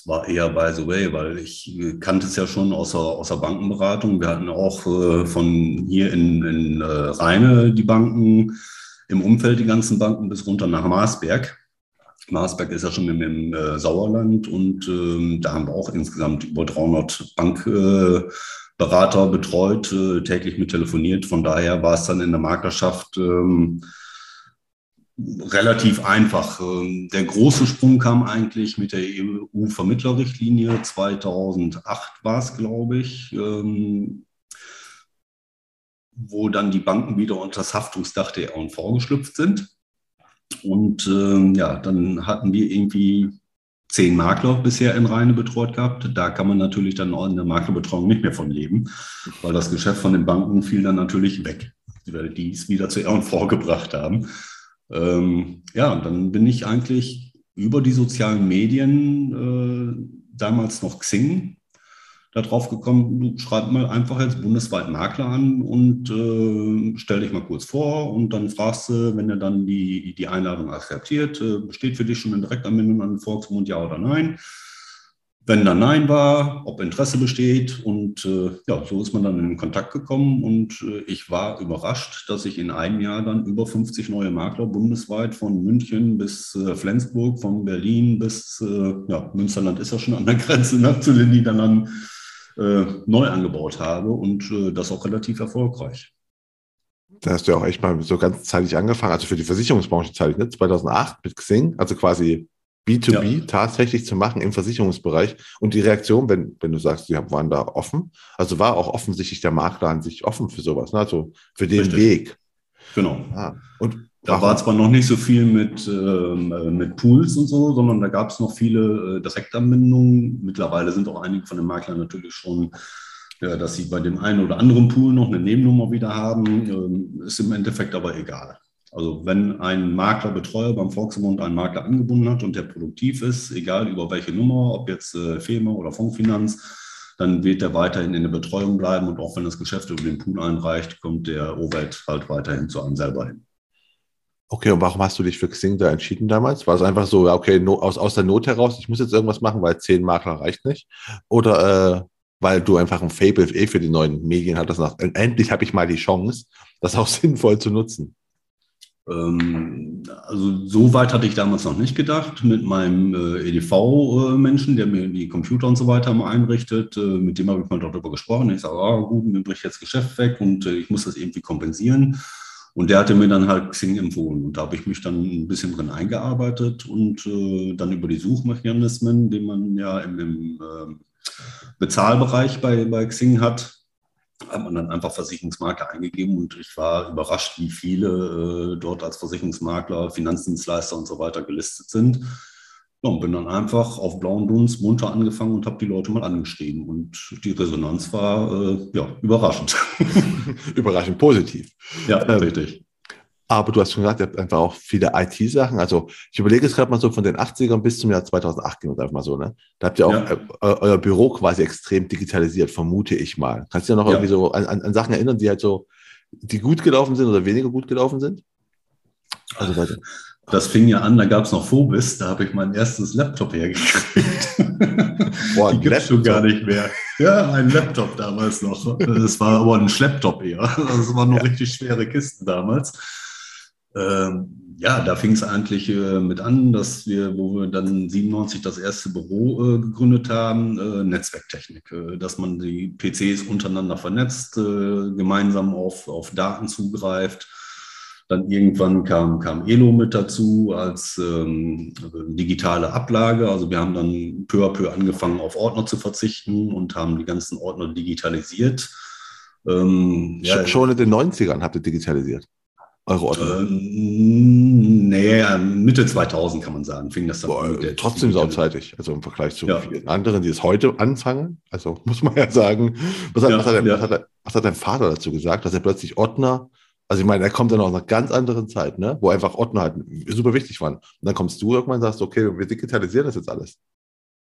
War eher by the way, weil ich kannte es ja schon aus der, aus der Bankenberatung. Wir hatten auch äh, von hier in, in äh, Rheine die Banken, im Umfeld die ganzen Banken bis runter nach Marsberg. Marsberg ist ja schon im, im äh, Sauerland und ähm, da haben wir auch insgesamt über 300 Bankberater betreut, äh, täglich mit telefoniert. Von daher war es dann in der Maklerschaft ähm, relativ einfach. Ähm, der große Sprung kam eigentlich mit der EU-Vermittlerrichtlinie 2008 war es, glaube ich. Ähm, wo dann die Banken wieder unter das Haftungsdach der R&V geschlüpft sind. Und äh, ja, dann hatten wir irgendwie zehn Makler bisher in Rheine betreut gehabt. Da kann man natürlich dann in der Maklerbetreuung nicht mehr von leben, weil das Geschäft von den Banken fiel dann natürlich weg, weil die es wieder zu R&V gebracht haben. Ähm, ja, dann bin ich eigentlich über die sozialen Medien, äh, damals noch Xing, darauf gekommen, du schreib mal einfach jetzt bundesweit Makler an und äh, stell dich mal kurz vor und dann fragst du, wenn er dann die, die Einladung akzeptiert, äh, besteht für dich schon eine Direktanbindung an den Volksmund, ja oder nein? Wenn da Nein war, ob Interesse besteht. Und äh, ja, so ist man dann in Kontakt gekommen und äh, ich war überrascht, dass ich in einem Jahr dann über 50 neue Makler bundesweit von München bis äh, Flensburg, von Berlin bis, äh, ja, Münsterland ist ja schon an der Grenze ne, zu den Niederlanden, äh, neu angebaut habe und äh, das auch relativ erfolgreich. Da hast du ja auch echt mal so ganz zeitig angefangen, also für die Versicherungsbranche zeitig, ne? 2008 mit Xing, also quasi B2B ja. tatsächlich zu machen im Versicherungsbereich. Und die Reaktion, wenn, wenn du sagst, die waren da offen, also war auch offensichtlich der Makler an sich offen für sowas, ne? also für den Richtig. Weg. Genau. Ah, und da war zwar noch nicht so viel mit, ähm, äh, mit Pools und so, sondern da gab es noch viele äh, Direktanbindungen. Mittlerweile sind auch einige von den Maklern natürlich schon, ja, dass sie bei dem einen oder anderen Pool noch eine Nebennummer wieder haben. Ähm, ist im Endeffekt aber egal. Also wenn ein Maklerbetreuer beim Volksmund einen Makler angebunden hat und der produktiv ist, egal über welche Nummer, ob jetzt äh, FEMA oder Fondsfinanz, dann wird er weiterhin in der Betreuung bleiben und auch wenn das Geschäft über den Pool einreicht, kommt der Overhead halt weiterhin zu einem selber hin. Okay, und warum hast du dich für Xing da entschieden damals? War es einfach so, okay, no, aus, aus der Not heraus, ich muss jetzt irgendwas machen, weil zehn Makler reicht nicht? Oder äh, weil du einfach ein Fable eh für die neuen Medien hattest, nach, endlich habe ich mal die Chance, das auch sinnvoll zu nutzen? Ähm, also so weit hatte ich damals noch nicht gedacht. Mit meinem äh, EDV-Menschen, der mir die Computer und so weiter mal einrichtet, äh, mit dem habe ich mal darüber gesprochen. Ich sage, ah, gut, mir bricht jetzt Geschäft weg und äh, ich muss das irgendwie kompensieren. Und der hatte mir dann halt Xing empfohlen. Und da habe ich mich dann ein bisschen drin eingearbeitet und äh, dann über die Suchmechanismen, die man ja im, im äh, Bezahlbereich bei, bei Xing hat, hat man dann einfach Versicherungsmakler eingegeben und ich war überrascht, wie viele äh, dort als Versicherungsmakler, Finanzdienstleister und so weiter gelistet sind. Ja, und bin dann einfach auf blauen Dunst munter angefangen und habe die Leute mal angeschrieben. Und die Resonanz war äh, ja, überraschend. überraschend positiv. Ja, ähm, richtig. Aber du hast schon gesagt, ihr habt einfach auch viele IT-Sachen. Also ich überlege es gerade mal so von den 80ern bis zum Jahr 2008 gehen wir einfach mal so, ne? Da habt ihr auch ja. äh, euer Büro quasi extrem digitalisiert, vermute ich mal. Kannst du dich noch ja. irgendwie so an, an, Sachen erinnern, die halt so, die gut gelaufen sind oder weniger gut gelaufen sind? Also weiter. Das fing ja an, da gab es noch Phobis, da habe ich mein erstes Laptop hergekriegt. Boah, Die gibt es schon gar nicht mehr. Ja, ein Laptop damals noch. Das war aber ein Schlepptop eher. Das waren noch ja. richtig schwere Kisten damals. Ähm, ja, da fing es eigentlich äh, mit an, dass wir, wo wir dann 97 das erste Büro äh, gegründet haben, äh, Netzwerktechnik, äh, dass man die PCs untereinander vernetzt, äh, gemeinsam auf, auf Daten zugreift dann irgendwann kam, kam Elo mit dazu als ähm, digitale Ablage. Also wir haben dann peu à peu angefangen, auf Ordner zu verzichten und haben die ganzen Ordner digitalisiert. Ähm, ja, Schon in den 90ern habt ihr digitalisiert? Eure Ordner? Ähm, nee, Mitte 2000 kann man sagen, fing das dann Boah, an. Trotzdem sauzeitig, also im Vergleich zu ja. vielen anderen, die es heute anfangen. Also muss man ja sagen, was hat, ja, was, hat der, was, hat, was hat dein Vater dazu gesagt, dass er plötzlich Ordner also ich meine, er kommt dann aus einer ganz anderen Zeit, ne? wo einfach Ordner halt super wichtig waren. Und dann kommst du irgendwann und sagst, okay, wir digitalisieren das jetzt alles.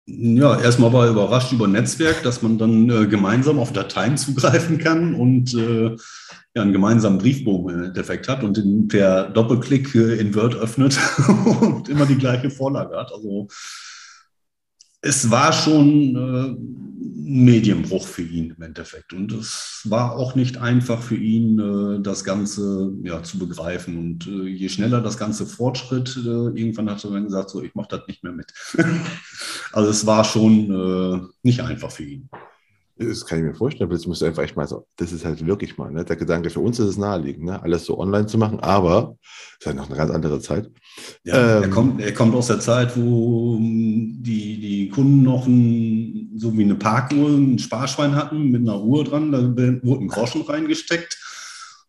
Ja, erstmal war er überrascht über Netzwerk, dass man dann äh, gemeinsam auf Dateien zugreifen kann und äh, ja, einen gemeinsamen Briefbogen im Endeffekt hat und den per Doppelklick äh, in Word öffnet und immer die gleiche Vorlage hat. Also es war schon äh, ein Medienbruch für ihn im Endeffekt. Und es war auch nicht einfach für ihn, äh, das Ganze ja, zu begreifen. Und äh, je schneller das Ganze fortschritt, äh, irgendwann hat er dann gesagt, so, ich mache das nicht mehr mit. also es war schon äh, nicht einfach für ihn. Das kann ich mir vorstellen, aber das musst du einfach echt mal so, das ist halt wirklich mal, ne? der Gedanke, für uns ist es naheliegend, ne? alles so online zu machen, aber es ist halt noch eine ganz andere Zeit. Ja, ähm, er, kommt, er kommt aus der Zeit, wo die, die Kunden noch ein, so wie eine Parkuhr, ein Sparschwein hatten mit einer Uhr dran, da wurde ein Groschen reingesteckt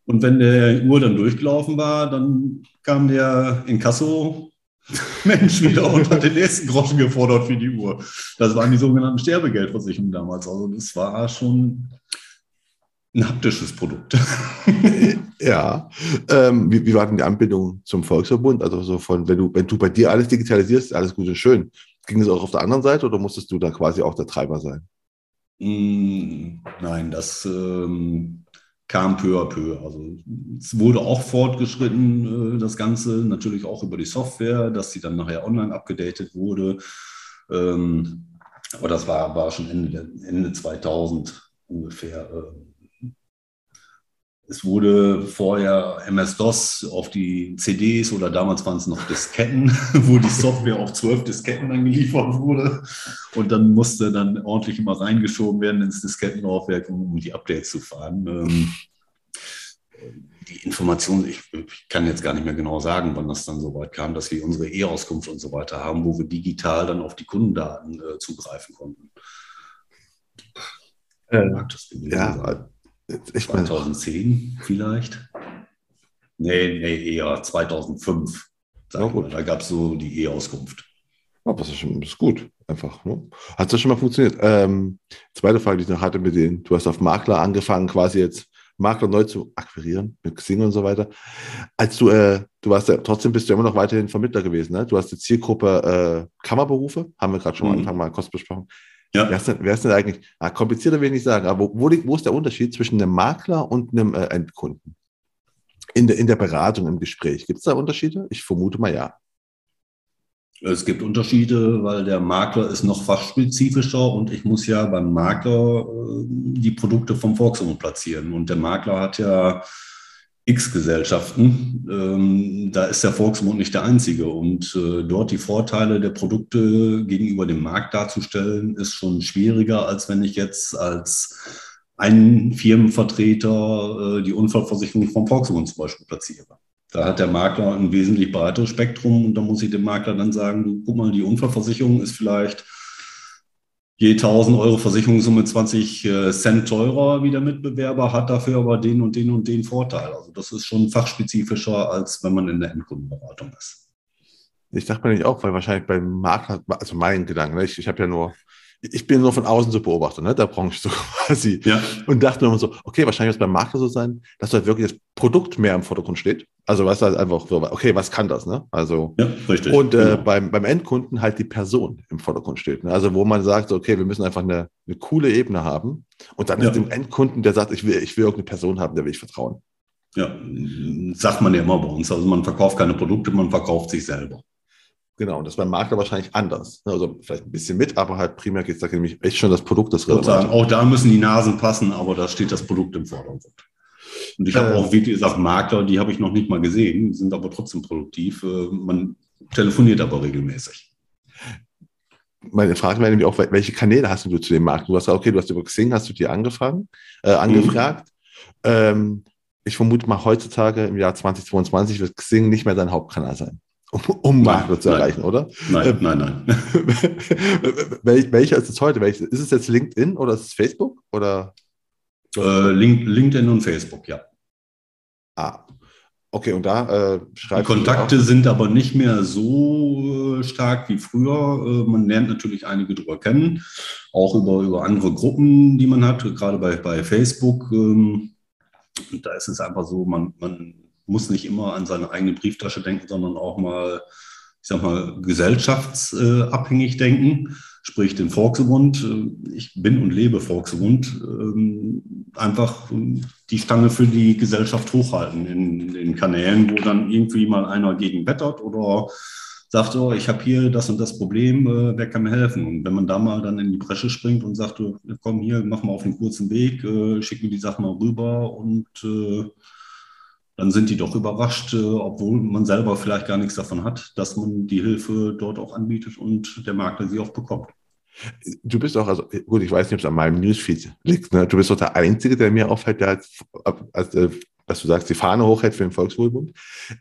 Und wenn der Uhr dann durchgelaufen war, dann kam der Inkasso Mensch wieder und hat den nächsten Groschen gefordert für die Uhr. Das waren die sogenannten Sterbegeldversicherungen damals. Also das war schon ein haptisches Produkt. ja. Ähm, wie, wie, war denn die Anbindung zum Volksverbund? Also so von, wenn du, wenn du bei dir alles digitalisierst, alles gut und schön. Ging es auch auf der anderen Seite oder musstest du da quasi auch der Treiber sein? Mm, nein, das ähm, kam peu à peu. Also es wurde auch fortgeschritten, äh, das Ganze, natürlich auch über die Software, dass sie dann nachher online abgedatet wurde. Ähm, aber das war, war schon Ende, Ende 2000 ungefähr. Es wurde vorher MS-DOS auf die CDs oder damals waren es noch Disketten, wo die Software auf zwölf Disketten dann geliefert wurde. Und dann musste dann ordentlich immer reingeschoben werden ins Diskettenlaufwerk, um die Updates zu fahren. Ähm, die Information, ich, ich, kann jetzt gar nicht mehr genau sagen, wann das dann so weit kam, dass wir unsere E-Auskunft und so weiter haben, wo wir digital dann auf die Kundendaten äh, zugreifen konnten. Äh, ja, ich 2010 meine, vielleicht? Nee, nee, eher 2005. Ja, da gab es so die E-Auskunft. Ja, das, ist schon, ist gut, einfach. Ne? Hat das schon mal funktioniert? Ähm, zweite Frage, die ich noch hatte mit denen. Du hast auf Makler angefangen, quasi jetzt Makler neu zu akquirieren mit Xing und so weiter. Als du, äh, du warst ja, trotzdem bist du immer noch weiterhin Vermittler gewesen. Ne? Du hast die Zielgruppe äh, Kammerberufe, haben wir gerade schon mhm. am Anfang mal kurz besprochen. Ja. Wer ist denn, wer ist denn eigentlich, ah, komplizierter will ich nicht sagen, aber wo, wo, wo ist der Unterschied zwischen einem Makler und einem äh, Endkunden? In der, in der Beratung, im Gespräch. Gibt es da Unterschiede? Ich vermute mal ja. Es gibt Unterschiede, weil der Makler ist noch fachspezifischer und ich muss ja beim Makler äh, die Produkte vom Volkswagen platzieren. Und der Makler hat ja X-Gesellschaften. Ähm, da ist der Volksmund nicht der einzige. Und äh, dort die Vorteile der Produkte gegenüber dem Markt darzustellen, ist schon schwieriger, als wenn ich jetzt als ein Firmenvertreter äh, die Unfallversicherung vom Volksmund zum Beispiel platziere. Da hat der Makler ein wesentlich breiteres Spektrum und da muss ich dem Makler dann sagen, du, guck mal, die Unfallversicherung ist vielleicht je 1000 Euro Versicherungssumme 20 äh, Cent teurer wie der Mitbewerber, hat dafür aber den und den und den Vorteil. Also das ist schon fachspezifischer, als wenn man in der Endkundenberatung ist. Ich dachte mir nicht auch, weil wahrscheinlich beim Makler, also mein Gedanke, ne, ich, ich habe ja nur ich bin nur von außen zu beobachten, ne, der Branche so quasi. Ja. Und dachte mir immer so, okay, wahrscheinlich wird es beim Makler so sein, dass halt wirklich das Produkt mehr im Vordergrund steht. Also was halt einfach so, okay, was kann das, ne? Also ja, richtig. Und äh, genau. beim, beim Endkunden halt die Person im Vordergrund steht. Ne? Also wo man sagt, okay, wir müssen einfach eine, eine coole Ebene haben. Und dann ja. ist dem Endkunden, der sagt, ich will, ich will irgendeine Person haben, der will ich vertrauen. Ja, sagt man ja immer bei uns. Also man verkauft keine Produkte, man verkauft sich selber. Genau, und das beim Makler wahrscheinlich anders. Also vielleicht ein bisschen mit, aber halt primär geht es da nämlich echt schon das Produkt, das relevant Auch da müssen die Nasen passen, aber da steht das Produkt im Vordergrund. Und ich habe äh, auch, wie gesagt, Makler, die habe ich noch nicht mal gesehen, sind aber trotzdem produktiv. Äh, man telefoniert aber regelmäßig. Meine Frage wäre nämlich auch, welche Kanäle hast du zu dem Markt? Du hast gesagt, okay, du hast über Xing, hast du dir angefangen, äh, angefragt. Mhm. Ähm, ich vermute mal, heutzutage im Jahr 2022 wird Xing nicht mehr dein Hauptkanal sein um, um Makler zu erreichen, oder? Nein, ähm, nein, nein. Wel welcher ist es heute? Welche? Ist es jetzt LinkedIn oder ist es Facebook? Oder? Äh, Link, LinkedIn und Facebook, ja. Ah, okay, und da äh, schreibt. Die Kontakte sind aber nicht mehr so äh, stark wie früher. Äh, man lernt natürlich einige drüber kennen, auch über, über andere Gruppen, die man hat, gerade bei, bei Facebook. Ähm, da ist es einfach so, man, man muss nicht immer an seine eigene Brieftasche denken, sondern auch mal, ich sag mal, gesellschaftsabhängig denken, sprich den Volksbund. Ich bin und lebe Volksbund. Ähm, einfach die Stange für die Gesellschaft hochhalten in den Kanälen, wo dann irgendwie mal einer gegen wettert oder sagt, oh, ich habe hier das und das Problem, äh, wer kann mir helfen? Und wenn man da mal dann in die Bresche springt und sagt, komm hier, mach mal auf den kurzen Weg, äh, schick mir die Sachen mal rüber und äh, dann sind die doch überrascht, äh, obwohl man selber vielleicht gar nichts davon hat, dass man die Hilfe dort auch anbietet und der Makler sie auch bekommt. Du bist auch, also gut, ich weiß nicht, ob es an meinem Newsfeed liegt. Ne? Du bist doch der Einzige, der mir auffällt, der als, als, äh, was du sagst, die Fahne hochhält für den Volkswohlbund.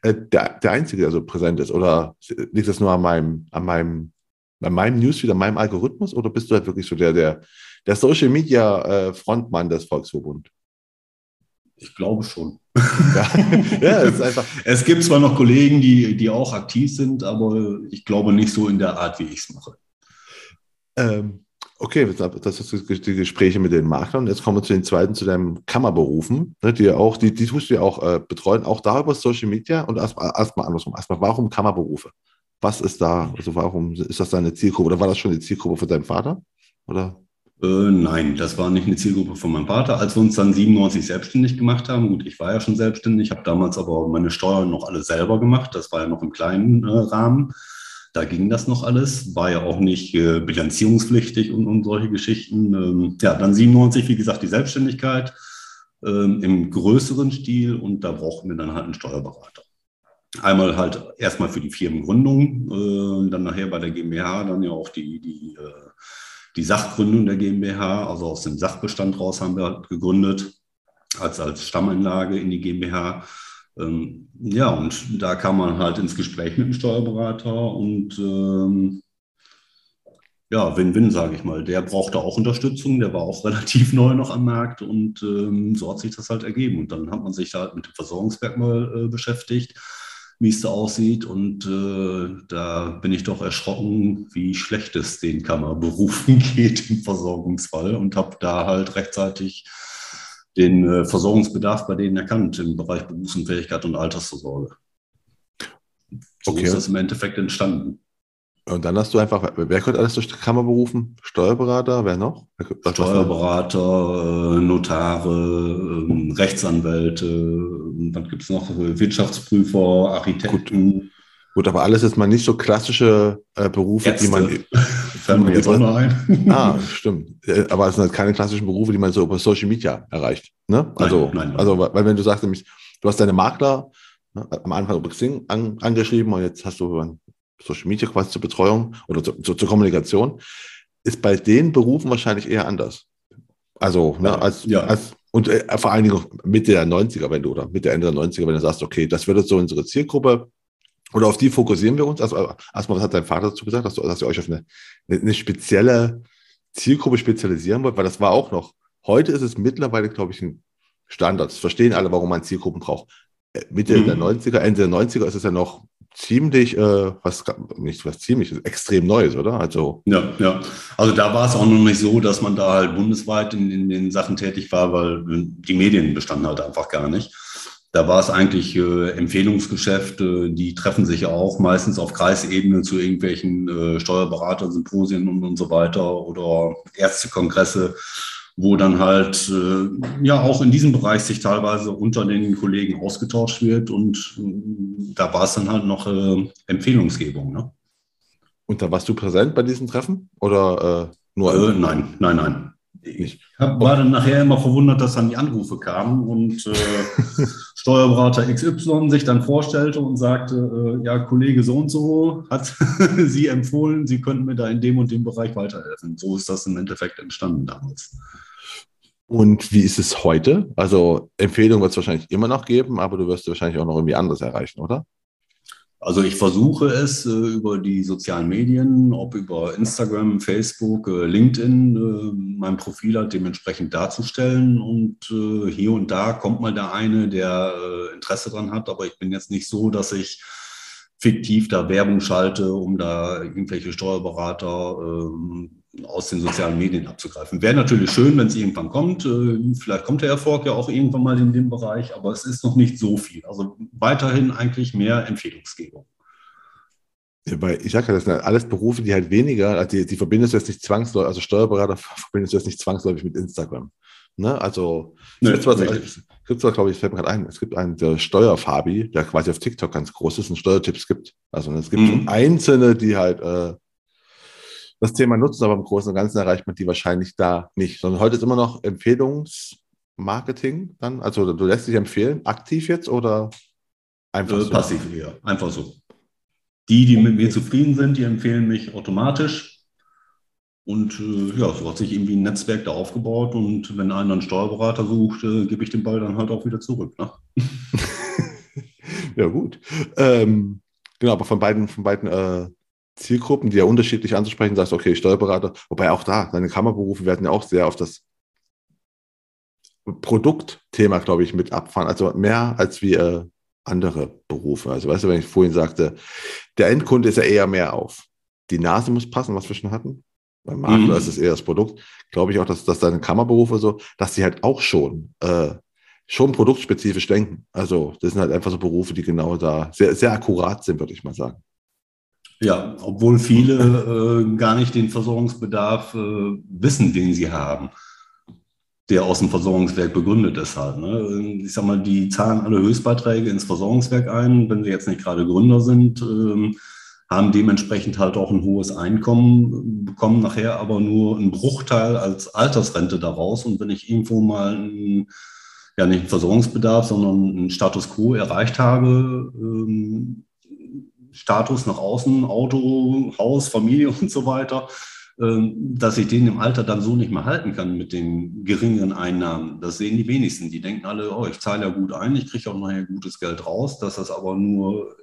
Äh, der, der Einzige, der so präsent ist. Oder liegt das nur an meinem, an meinem, an meinem Newsfeed, an meinem Algorithmus? Oder bist du halt wirklich so der, der, der Social Media Frontmann des Volksverbunds? Ich glaube schon. Ja, ja es, ist einfach es gibt zwar noch Kollegen, die, die auch aktiv sind, aber ich glaube nicht so in der Art, wie ich es mache. Ähm, okay, das ist die Gespräche mit den Maklern. Jetzt kommen wir zu den zweiten, zu deinen Kammerberufen, ne, die auch, die, die tust du ja auch äh, betreuen, auch da über Social Media und erstmal erst andersrum. Erstmal, warum Kammerberufe? Was ist da, also warum ist das deine Zielgruppe oder war das schon die Zielgruppe für deinen Vater? Oder? Äh, nein, das war nicht eine Zielgruppe von meinem Vater. Als wir uns dann 97 selbstständig gemacht haben, gut, ich war ja schon selbstständig, habe damals aber meine Steuern noch alle selber gemacht. Das war ja noch im kleinen äh, Rahmen. Da ging das noch alles, war ja auch nicht äh, bilanzierungspflichtig und, und solche Geschichten. Ähm, ja, dann 97, wie gesagt, die Selbstständigkeit ähm, im größeren Stil und da brauchten wir dann halt einen Steuerberater. Einmal halt erstmal für die Firmengründung, äh, dann nachher bei der GmbH, dann ja auch die, die äh, die Sachgründung der GmbH, also aus dem Sachbestand raus haben wir gegründet, als, als Stammanlage in die GmbH. Ähm, ja, und da kam man halt ins Gespräch mit dem Steuerberater und ähm, ja, Win-Win, sage ich mal. Der brauchte auch Unterstützung, der war auch relativ neu noch am Markt und ähm, so hat sich das halt ergeben. Und dann hat man sich halt mit dem Versorgungsmerkmal äh, beschäftigt wie es da aussieht. Und äh, da bin ich doch erschrocken, wie schlecht es den Kammerberufen geht im Versorgungsfall und habe da halt rechtzeitig den äh, Versorgungsbedarf bei denen erkannt im Bereich Berufsunfähigkeit und Altersvorsorge. So okay. ist das im Endeffekt entstanden. Und dann hast du einfach, wer könnte alles durch die Kammer berufen? Steuerberater, wer noch? Steuerberater, äh, Notare, ähm, Rechtsanwälte, was gibt es noch? Wirtschaftsprüfer, Architekten. Gut. Gut, aber alles ist mal nicht so klassische äh, Berufe, Ärzte. die man. Fällt mir jetzt auch noch ein. ah, stimmt. Äh, aber es sind halt keine klassischen Berufe, die man so über Social Media erreicht. Ne? Also, nein, nein, nein. also, weil wenn du sagst, nämlich, du hast deine Makler ne, am Anfang über Xing an, angeschrieben und jetzt hast du Social Media quasi zur Betreuung oder zu, zu, zur Kommunikation, ist bei den Berufen wahrscheinlich eher anders. Also, ne, als, ja. als und äh, vor allen Dingen Mitte der 90er, wenn du, oder Mitte, Ende der 90er, wenn du sagst, okay, das wird jetzt so unsere Zielgruppe, oder auf die fokussieren wir uns. Also erstmal, was hat dein Vater dazu gesagt, dass, du, dass ihr euch auf eine, eine spezielle Zielgruppe spezialisieren wollt? Weil das war auch noch, heute ist es mittlerweile, glaube ich, ein Standard. Das verstehen alle, warum man Zielgruppen braucht. Äh, Mitte mhm. der 90er, Ende der 90er ist es ja noch ziemlich, äh, was nicht was ziemlich, extrem Neues, oder? Also ja, ja. Also da war es auch noch nicht so, dass man da halt bundesweit in, in den Sachen tätig war, weil die Medien bestanden halt einfach gar nicht. Da war es eigentlich äh, Empfehlungsgeschäfte, die treffen sich auch meistens auf Kreisebene zu irgendwelchen äh, Steuerberatersymposien und, und so weiter oder Ärztekongresse wo dann halt äh, ja auch in diesem Bereich sich teilweise unter den Kollegen ausgetauscht wird und äh, da war es dann halt noch äh, Empfehlungsgebung. Ne? Und da warst du präsent bei diesen Treffen oder äh, nur? Äh, nein, nein, nein. Ich hab, war dann nachher immer verwundert, dass dann die Anrufe kamen und äh, Steuerberater XY sich dann vorstellte und sagte, ja, Kollege so und so hat Sie empfohlen, Sie könnten mir da in dem und dem Bereich weiterhelfen. So ist das im Endeffekt entstanden damals. Und wie ist es heute? Also Empfehlungen wird es wahrscheinlich immer noch geben, aber du wirst wahrscheinlich auch noch irgendwie anderes erreichen, oder? Also ich versuche es äh, über die sozialen Medien, ob über Instagram, Facebook, äh, LinkedIn, äh, mein Profil halt dementsprechend darzustellen. Und hier und da kommt mal der eine, der Interesse dran hat, aber ich bin jetzt nicht so, dass ich fiktiv da Werbung schalte, um da irgendwelche Steuerberater ähm, aus den sozialen Medien abzugreifen. Wäre natürlich schön, wenn es irgendwann kommt. Äh, vielleicht kommt der Erfolg ja auch irgendwann mal in dem Bereich, aber es ist noch nicht so viel. Also weiterhin eigentlich mehr Empfehlungsgebung. Ja, weil ich sage ja, das sind alles Berufe, die halt weniger, also die, die verbindest du jetzt nicht zwangsläufig, also Steuerberater verbindest du jetzt nicht zwangsläufig mit Instagram. Ne? Also es gibt zwar, es gibt zwar, glaube ich, fällt mir gerade ein, es gibt einen der Steuerfabi, der quasi auf TikTok ganz groß ist und Steuertipps gibt. Also es gibt mhm. einzelne, die halt äh, das Thema nutzen, aber im Großen und Ganzen erreicht man die wahrscheinlich da nicht. Sondern heute ist immer noch Empfehlungsmarketing dann. Also du lässt dich empfehlen, aktiv jetzt oder einfach äh, so? Passiv eher, einfach so. Die, die mit mir zufrieden sind, die empfehlen mich automatisch. Und äh, ja, so hat sich irgendwie ein Netzwerk da aufgebaut. Und wenn einer einen Steuerberater sucht, äh, gebe ich den Ball dann halt auch wieder zurück. Ne? ja, gut. Ähm, genau, aber von beiden, von beiden äh, Zielgruppen, die ja unterschiedlich anzusprechen, sagst, okay, Steuerberater, wobei auch da, deine Kammerberufe werden ja auch sehr auf das Produktthema, glaube ich, mit abfahren. Also mehr als wir andere Berufe. Also weißt du, wenn ich vorhin sagte, der Endkunde ist ja eher mehr auf. Die Nase muss passen, was wir schon hatten. Beim Makler mhm. ist es eher das Produkt. Glaube ich auch, dass, dass deine Kammerberufe so, dass sie halt auch schon, äh, schon produktspezifisch denken. Also das sind halt einfach so Berufe, die genau da sehr, sehr akkurat sind, würde ich mal sagen. Ja, obwohl viele äh, gar nicht den Versorgungsbedarf äh, wissen, den sie haben, der aus dem Versorgungswerk begründet ist halt. Ne? Ich sag mal, die zahlen alle Höchstbeiträge ins Versorgungswerk ein, wenn sie jetzt nicht gerade Gründer sind. Ähm, haben dementsprechend halt auch ein hohes Einkommen, bekommen nachher aber nur einen Bruchteil als Altersrente daraus. Und wenn ich irgendwo mal einen, ja nicht einen Versorgungsbedarf, sondern einen Status quo erreicht habe, ähm, Status nach außen, Auto, Haus, Familie und so weiter, ähm, dass ich den im Alter dann so nicht mehr halten kann mit den geringeren Einnahmen. Das sehen die wenigsten. Die denken alle, oh, ich zahle ja gut ein, ich kriege auch nachher gutes Geld raus, dass das aber nur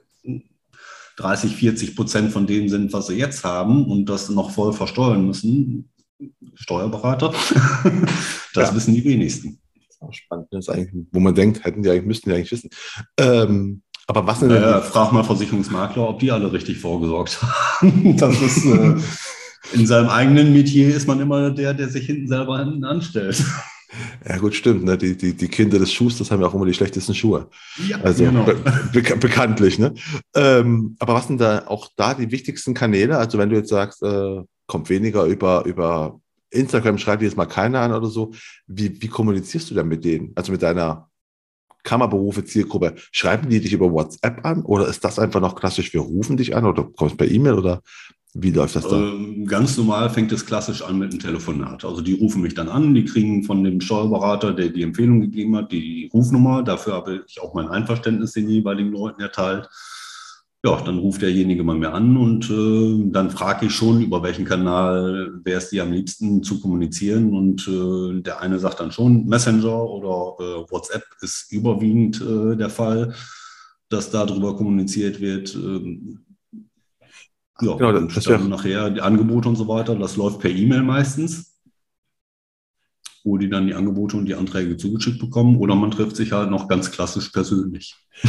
30, 40 Prozent von dem sind, was sie jetzt haben und das noch voll versteuern müssen. Steuerberater, das ja. wissen die wenigsten. Das ist auch spannend. Das ist eigentlich, wo man denkt, hätten die eigentlich, müssten die eigentlich wissen. Ähm, aber was denn? Naja, frag mal Versicherungsmakler, ob die alle richtig vorgesorgt haben. das ist, äh, in seinem eigenen Metier ist man immer der, der sich hinten selber hinten anstellt. Ja, gut, stimmt. Ne? Die, die, die Kinder des Schuhs, das haben ja auch immer die schlechtesten Schuhe. Ja, also genau. be be bekanntlich. Ne? Ähm, aber was sind da auch da die wichtigsten Kanäle? Also wenn du jetzt sagst, äh, kommt weniger über, über Instagram, schreibt dir jetzt mal keiner an oder so. Wie, wie kommunizierst du denn mit denen? Also mit deiner Kammerberufe, Zielgruppe. Schreiben die dich über WhatsApp an oder ist das einfach noch klassisch, wir rufen dich an oder kommst per E-Mail oder wie läuft das da? Ähm, ganz normal fängt es klassisch an mit einem Telefonat. Also die rufen mich dann an, die kriegen von dem Steuerberater, der die Empfehlung gegeben hat, die Rufnummer. Dafür habe ich auch mein Einverständnis den jeweiligen Leuten erteilt. Ja, dann ruft derjenige mal mir an und äh, dann frage ich schon, über welchen Kanal wäre es dir am liebsten zu kommunizieren. Und äh, der eine sagt dann schon Messenger oder äh, WhatsApp ist überwiegend äh, der Fall, dass darüber kommuniziert wird. Ähm, ja, genau, dann das dann nachher die Angebote und so weiter. Das läuft per E-Mail meistens, wo die dann die Angebote und die Anträge zugeschickt bekommen. Oder man trifft sich halt noch ganz klassisch persönlich.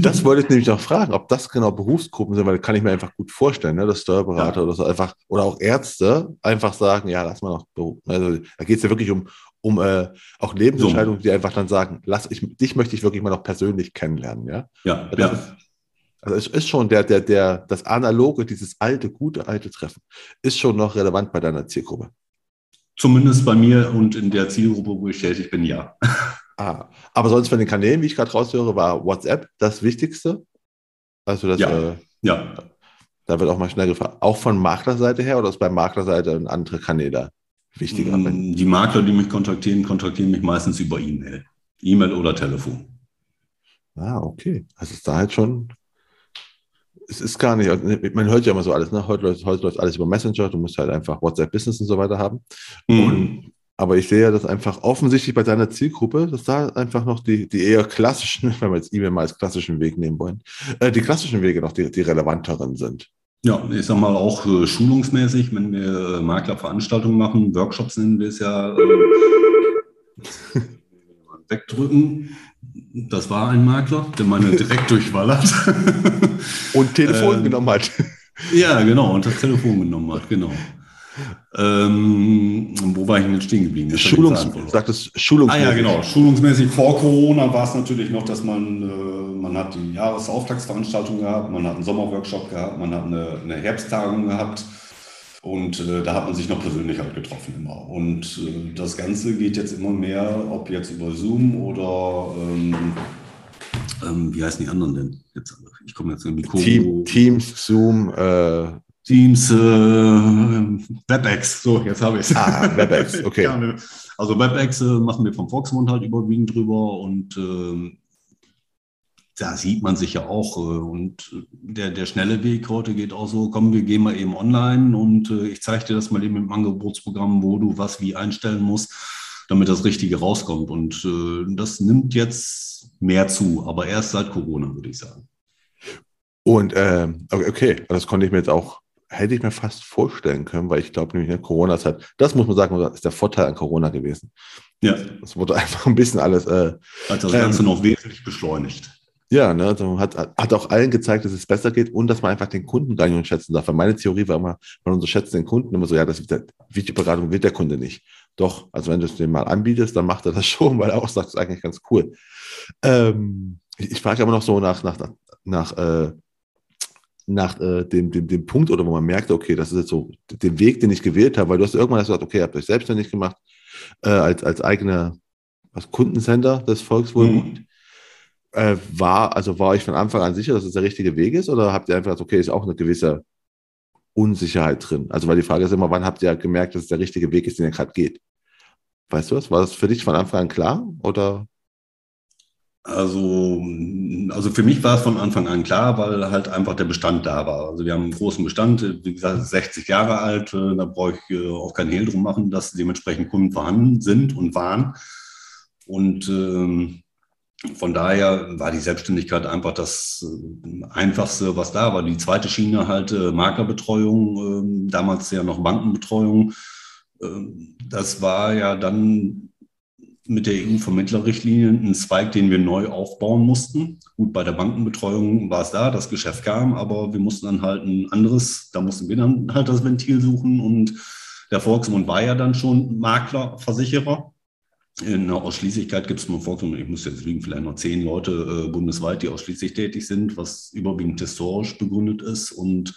Das wollte ich nämlich noch fragen, ob das genau Berufsgruppen sind, weil das kann ich mir einfach gut vorstellen, ne? dass Steuerberater ja. oder so einfach oder auch Ärzte einfach sagen, ja, lass mal noch Beruf. Also da geht es ja wirklich um, um äh, auch Lebensentscheidungen, so. die einfach dann sagen, lass ich, dich möchte ich wirklich mal noch persönlich kennenlernen, ja. Ja, das ja. Also es ist schon der, der, der, das analoge, dieses alte, gute, alte Treffen, ist schon noch relevant bei deiner Zielgruppe. Zumindest bei mir und in der Zielgruppe, wo ich tätig bin, ja. Ah, aber sonst von den Kanälen, wie ich gerade raushöre, war WhatsApp das Wichtigste. Also das, ja. Äh, ja. Da wird auch mal schnell gefragt. Auch von Maklerseite her oder ist bei Maklerseite andere Kanäle wichtiger? Mm, die Makler, die mich kontaktieren, kontaktieren mich meistens über E-Mail. E-Mail oder Telefon. Ah, okay. Also ist da halt schon es ist gar nicht, man hört ja immer so alles, ne? Heute läuft, heute läuft alles über Messenger, du musst halt einfach WhatsApp Business und so weiter haben. Mhm. Und, aber ich sehe ja, dass einfach offensichtlich bei deiner Zielgruppe, dass da einfach noch die, die eher klassischen, wenn wir jetzt E-Mail mal als klassischen Weg nehmen wollen, äh, die klassischen Wege noch die, die relevanteren sind. Ja, ich sag mal auch äh, schulungsmäßig, wenn wir äh, Maklerveranstaltungen machen, Workshops nennen wir es ja, äh, wegdrücken. Das war ein Makler, der meine direkt Durchwahl hat. Und Telefon ähm, genommen hat. Ja, genau, und das Telefon genommen hat, genau. Ähm, wo war ich denn stehen geblieben? Das Schulungs sagt es schulungsmäßig. Ah ja, genau. Schulungsmäßig vor Corona war es natürlich noch, dass man, äh, man hat die Jahresauftragsveranstaltung gehabt, man hat einen Sommerworkshop gehabt, man hat eine, eine Herbsttagung gehabt und äh, da hat man sich noch persönlich halt getroffen immer. Und äh, das Ganze geht jetzt immer mehr, ob jetzt über Zoom oder ähm, ähm, wie heißen die anderen denn? Jetzt, ich komme jetzt irgendwie Team, Teams, Zoom, äh Teams, äh, WebEx. So, jetzt habe ich es. Ah, WebEx, okay. also WebEx äh, machen wir vom Volksmund halt überwiegend drüber und ähm, da sieht man sich ja auch. Äh, und der, der schnelle Weg heute geht auch so, komm, wir gehen mal eben online und äh, ich zeige dir das mal eben im Angebotsprogramm, wo du was wie einstellen musst, damit das Richtige rauskommt. Und äh, das nimmt jetzt mehr zu, aber erst seit Corona, würde ich sagen. Und äh, okay, das konnte ich mir jetzt auch hätte ich mir fast vorstellen können, weil ich glaube nämlich, ne, Corona ist halt, das muss man sagen, ist der Vorteil an Corona gewesen. Ja. Es wurde einfach ein bisschen alles. Äh, hat das Ganze ähm, noch wesentlich beschleunigt. Ja, ne, also hat, hat auch allen gezeigt, dass es besser geht und dass man einfach den Kunden gar nicht unterschätzen darf. Weil meine Theorie war immer, man unterschätzt den Kunden immer so, ja, das Videoberatung wird der Kunde nicht. Doch, also wenn du es dem mal anbietest, dann macht er das schon, weil er auch sagt, das ist eigentlich ganz cool. Ähm, ich, ich frage aber noch so nach, nach, nach, äh, nach äh, dem, dem, dem Punkt oder wo man merkt, okay, das ist jetzt so den Weg, den ich gewählt habe, weil du hast irgendwann gesagt, okay, ihr habt euch selbstständig gemacht, äh, als, als eigener was, Kundencenter des Volkswohlbund. Mhm. Äh, war, also war ich von Anfang an sicher, dass es der richtige Weg ist, oder habt ihr einfach gesagt, okay, ist auch eine gewisse Unsicherheit drin? Also, weil die Frage ist immer, wann habt ihr gemerkt, dass es der richtige Weg ist, den ihr gerade geht? Weißt du was? War das für dich von Anfang an klar oder? Also, also für mich war es von Anfang an klar, weil halt einfach der Bestand da war. Also wir haben einen großen Bestand, wie gesagt, 60 Jahre alt, äh, da brauche ich äh, auch kein Hehl drum machen, dass dementsprechend Kunden vorhanden sind und waren. Und ähm, von daher war die Selbstständigkeit einfach das äh, Einfachste, was da war. Die zweite Schiene halt Maklerbetreuung, ähm, damals ja noch Bankenbetreuung. Ähm, das war ja dann mit der EU-Vermittlerrichtlinie ein Zweig, den wir neu aufbauen mussten. Gut, bei der Bankenbetreuung war es da, das Geschäft kam, aber wir mussten dann halt ein anderes, da mussten wir dann halt das Ventil suchen und der Volksmund war ja dann schon Makler, Versicherer. In der Ausschließlichkeit gibt es beim Volksmund, ich muss jetzt liegen, vielleicht noch zehn Leute äh, bundesweit, die ausschließlich tätig sind, was überwiegend historisch begründet ist und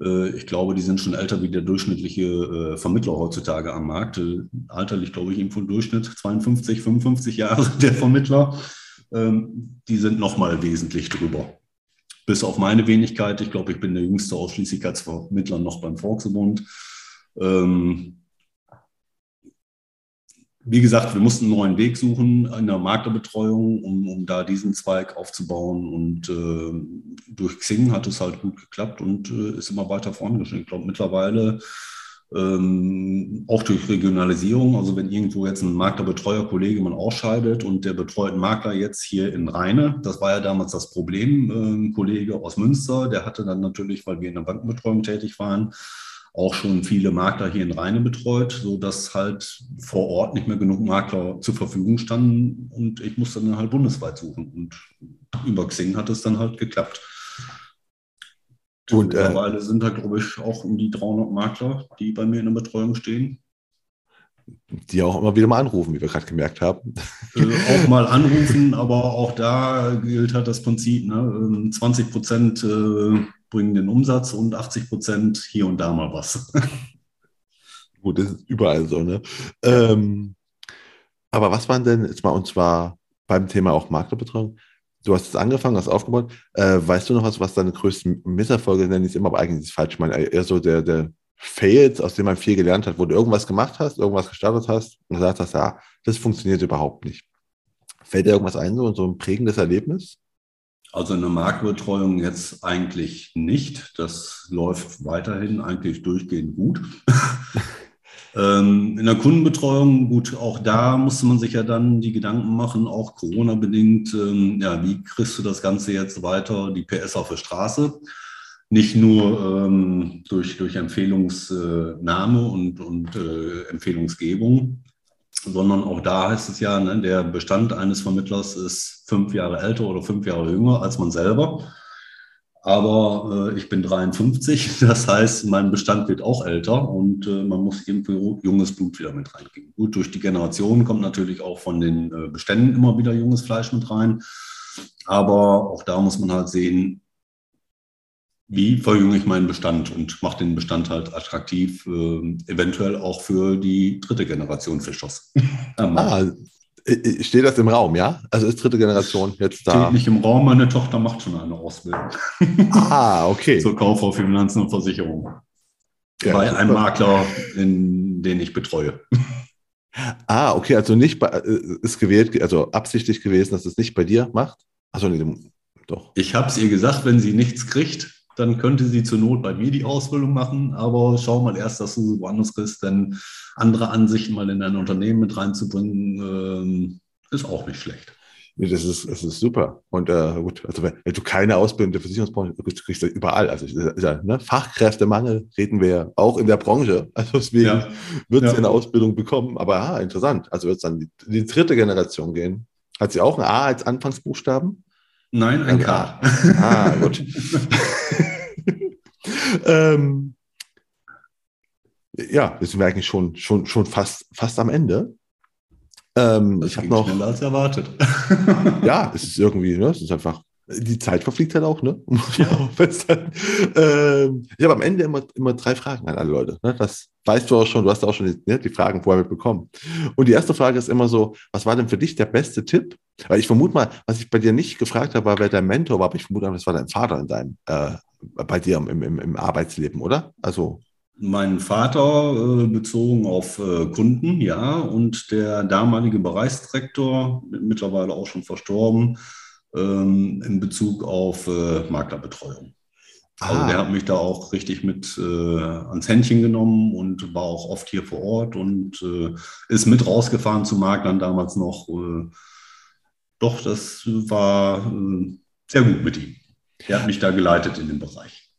äh, ich glaube, die sind schon älter wie der durchschnittliche äh, Vermittler heutzutage am Markt. Äh, alterlich, glaube ich, im Durchschnitt 52, 55 Jahre der Vermittler. Ähm, die sind nochmal wesentlich drüber. Bis auf meine Wenigkeit. Ich glaube, ich bin der jüngste Ausschließlichkeitsvermittler noch beim Volksbund. Ähm, wie gesagt, wir mussten einen neuen Weg suchen in der Maklerbetreuung, um, um da diesen Zweig aufzubauen. Und äh, durch Xing hat es halt gut geklappt und äh, ist immer weiter vorangeschritten. Ich glaube, mittlerweile ähm, auch durch Regionalisierung, also wenn irgendwo jetzt ein Maklerbetreuerkollege man ausscheidet und der betreut einen Makler jetzt hier in Rheine, das war ja damals das Problem, äh, ein Kollege aus Münster, der hatte dann natürlich, weil wir in der Bankenbetreuung tätig waren, auch schon viele Makler hier in Rheine betreut, sodass halt vor Ort nicht mehr genug Makler zur Verfügung standen und ich musste dann halt bundesweit suchen. Und über Xing hat es dann halt geklappt. Und äh, mittlerweile äh, sind da, glaube ich, auch um die 300 Makler, die bei mir in der Betreuung stehen. Die auch immer wieder mal anrufen, wie wir gerade gemerkt haben. Äh, auch mal anrufen, aber auch da gilt halt das Prinzip, ne? 20 ähm, Prozent äh, bringen den Umsatz und 80 Prozent hier und da mal was. Gut, das ist überall so, ne? Ähm, aber was waren denn jetzt mal, und zwar beim Thema auch Maklerbetreuung, du hast es angefangen, hast aufgebaut. Äh, weißt du noch was, was deine größten Misserfolge nenne ich es immer, aber eigentlich ist es falsch. Ich meine, eher so der, der Fails, aus dem man viel gelernt hat, wo du irgendwas gemacht hast, irgendwas gestartet hast und gesagt hast, ja, das funktioniert überhaupt nicht. Fällt dir irgendwas ein, so, so ein prägendes Erlebnis? Also eine Marktbetreuung jetzt eigentlich nicht. Das läuft weiterhin eigentlich durchgehend gut. ähm, in der Kundenbetreuung, gut, auch da musste man sich ja dann die Gedanken machen, auch Corona-bedingt, ähm, ja, wie kriegst du das Ganze jetzt weiter, die PS auf der Straße? Nicht nur ähm, durch, durch Empfehlungsnahme und, und äh, Empfehlungsgebung, sondern auch da heißt es ja, ne, der Bestand eines Vermittlers ist fünf Jahre älter oder fünf Jahre jünger als man selber. Aber äh, ich bin 53, das heißt, mein Bestand wird auch älter und äh, man muss irgendwie junges Blut wieder mit reingeben. Gut, durch die Generation kommt natürlich auch von den äh, Beständen immer wieder junges Fleisch mit rein. Aber auch da muss man halt sehen, wie verjünge ich meinen Bestand und mache den Bestand halt attraktiv, äh, eventuell auch für die dritte Generation Fischers. ah, steht das im Raum, ja? Also ist dritte Generation jetzt da? Steht nicht im Raum, meine Tochter macht schon eine Ausbildung. Ah, okay. Zur Kauffrau für Finanzen und Versicherung. Ja, bei einem Makler, in, den ich betreue. Ah, okay, also nicht bei, äh, ist gewählt, also absichtlich gewesen, dass es nicht bei dir macht? Achso, nee, doch. Ich habe es ihr gesagt, wenn sie nichts kriegt, dann könnte sie zur Not bei mir die Ausbildung machen, aber schau mal erst, dass du sie woanders kriegst, denn andere Ansichten mal in ein Unternehmen mit reinzubringen, ähm, ist auch nicht schlecht. Nee, das ist, das ist super. Und äh, gut, also wenn, wenn, du keine Ausbildung der Versicherungsbranche kriegst, kriegst du überall. Also ja, ne? Fachkräftemangel reden wir ja auch in der Branche. Also deswegen ja. wird sie ja. eine Ausbildung bekommen. Aber ah, interessant. Also wird es dann die, die, dritte Generation gehen. Hat sie auch ein A als Anfangsbuchstaben? Nein, ein, K. Ah, gut. ähm, ja, wir sind wir eigentlich schon, schon, schon fast, fast am Ende. Ähm, ich habe noch. Schneller als erwartet. ja, es ist irgendwie, ne, es ist einfach, die Zeit verfliegt halt auch, ne? Ja. ähm, ich habe am Ende immer, immer drei Fragen an alle Leute. Ne? Das weißt du auch schon, du hast auch schon die, ne, die Fragen vorher mitbekommen. Und die erste Frage ist immer so: Was war denn für dich der beste Tipp? Weil ich vermute mal, was ich bei dir nicht gefragt habe, war, wer dein Mentor war, aber ich vermute, das war dein Vater in deinem, äh, bei dir im, im, im Arbeitsleben, oder? Also mein Vater äh, bezogen auf äh, Kunden, ja, und der damalige Bereichsdirektor, mittlerweile auch schon verstorben, ähm, in Bezug auf äh, Maklerbetreuung. Also ah. der hat mich da auch richtig mit äh, ans Händchen genommen und war auch oft hier vor Ort und äh, ist mit rausgefahren zu Maklern damals noch. Äh, doch, das war sehr gut mit ihm. Er hat mich da geleitet in dem Bereich.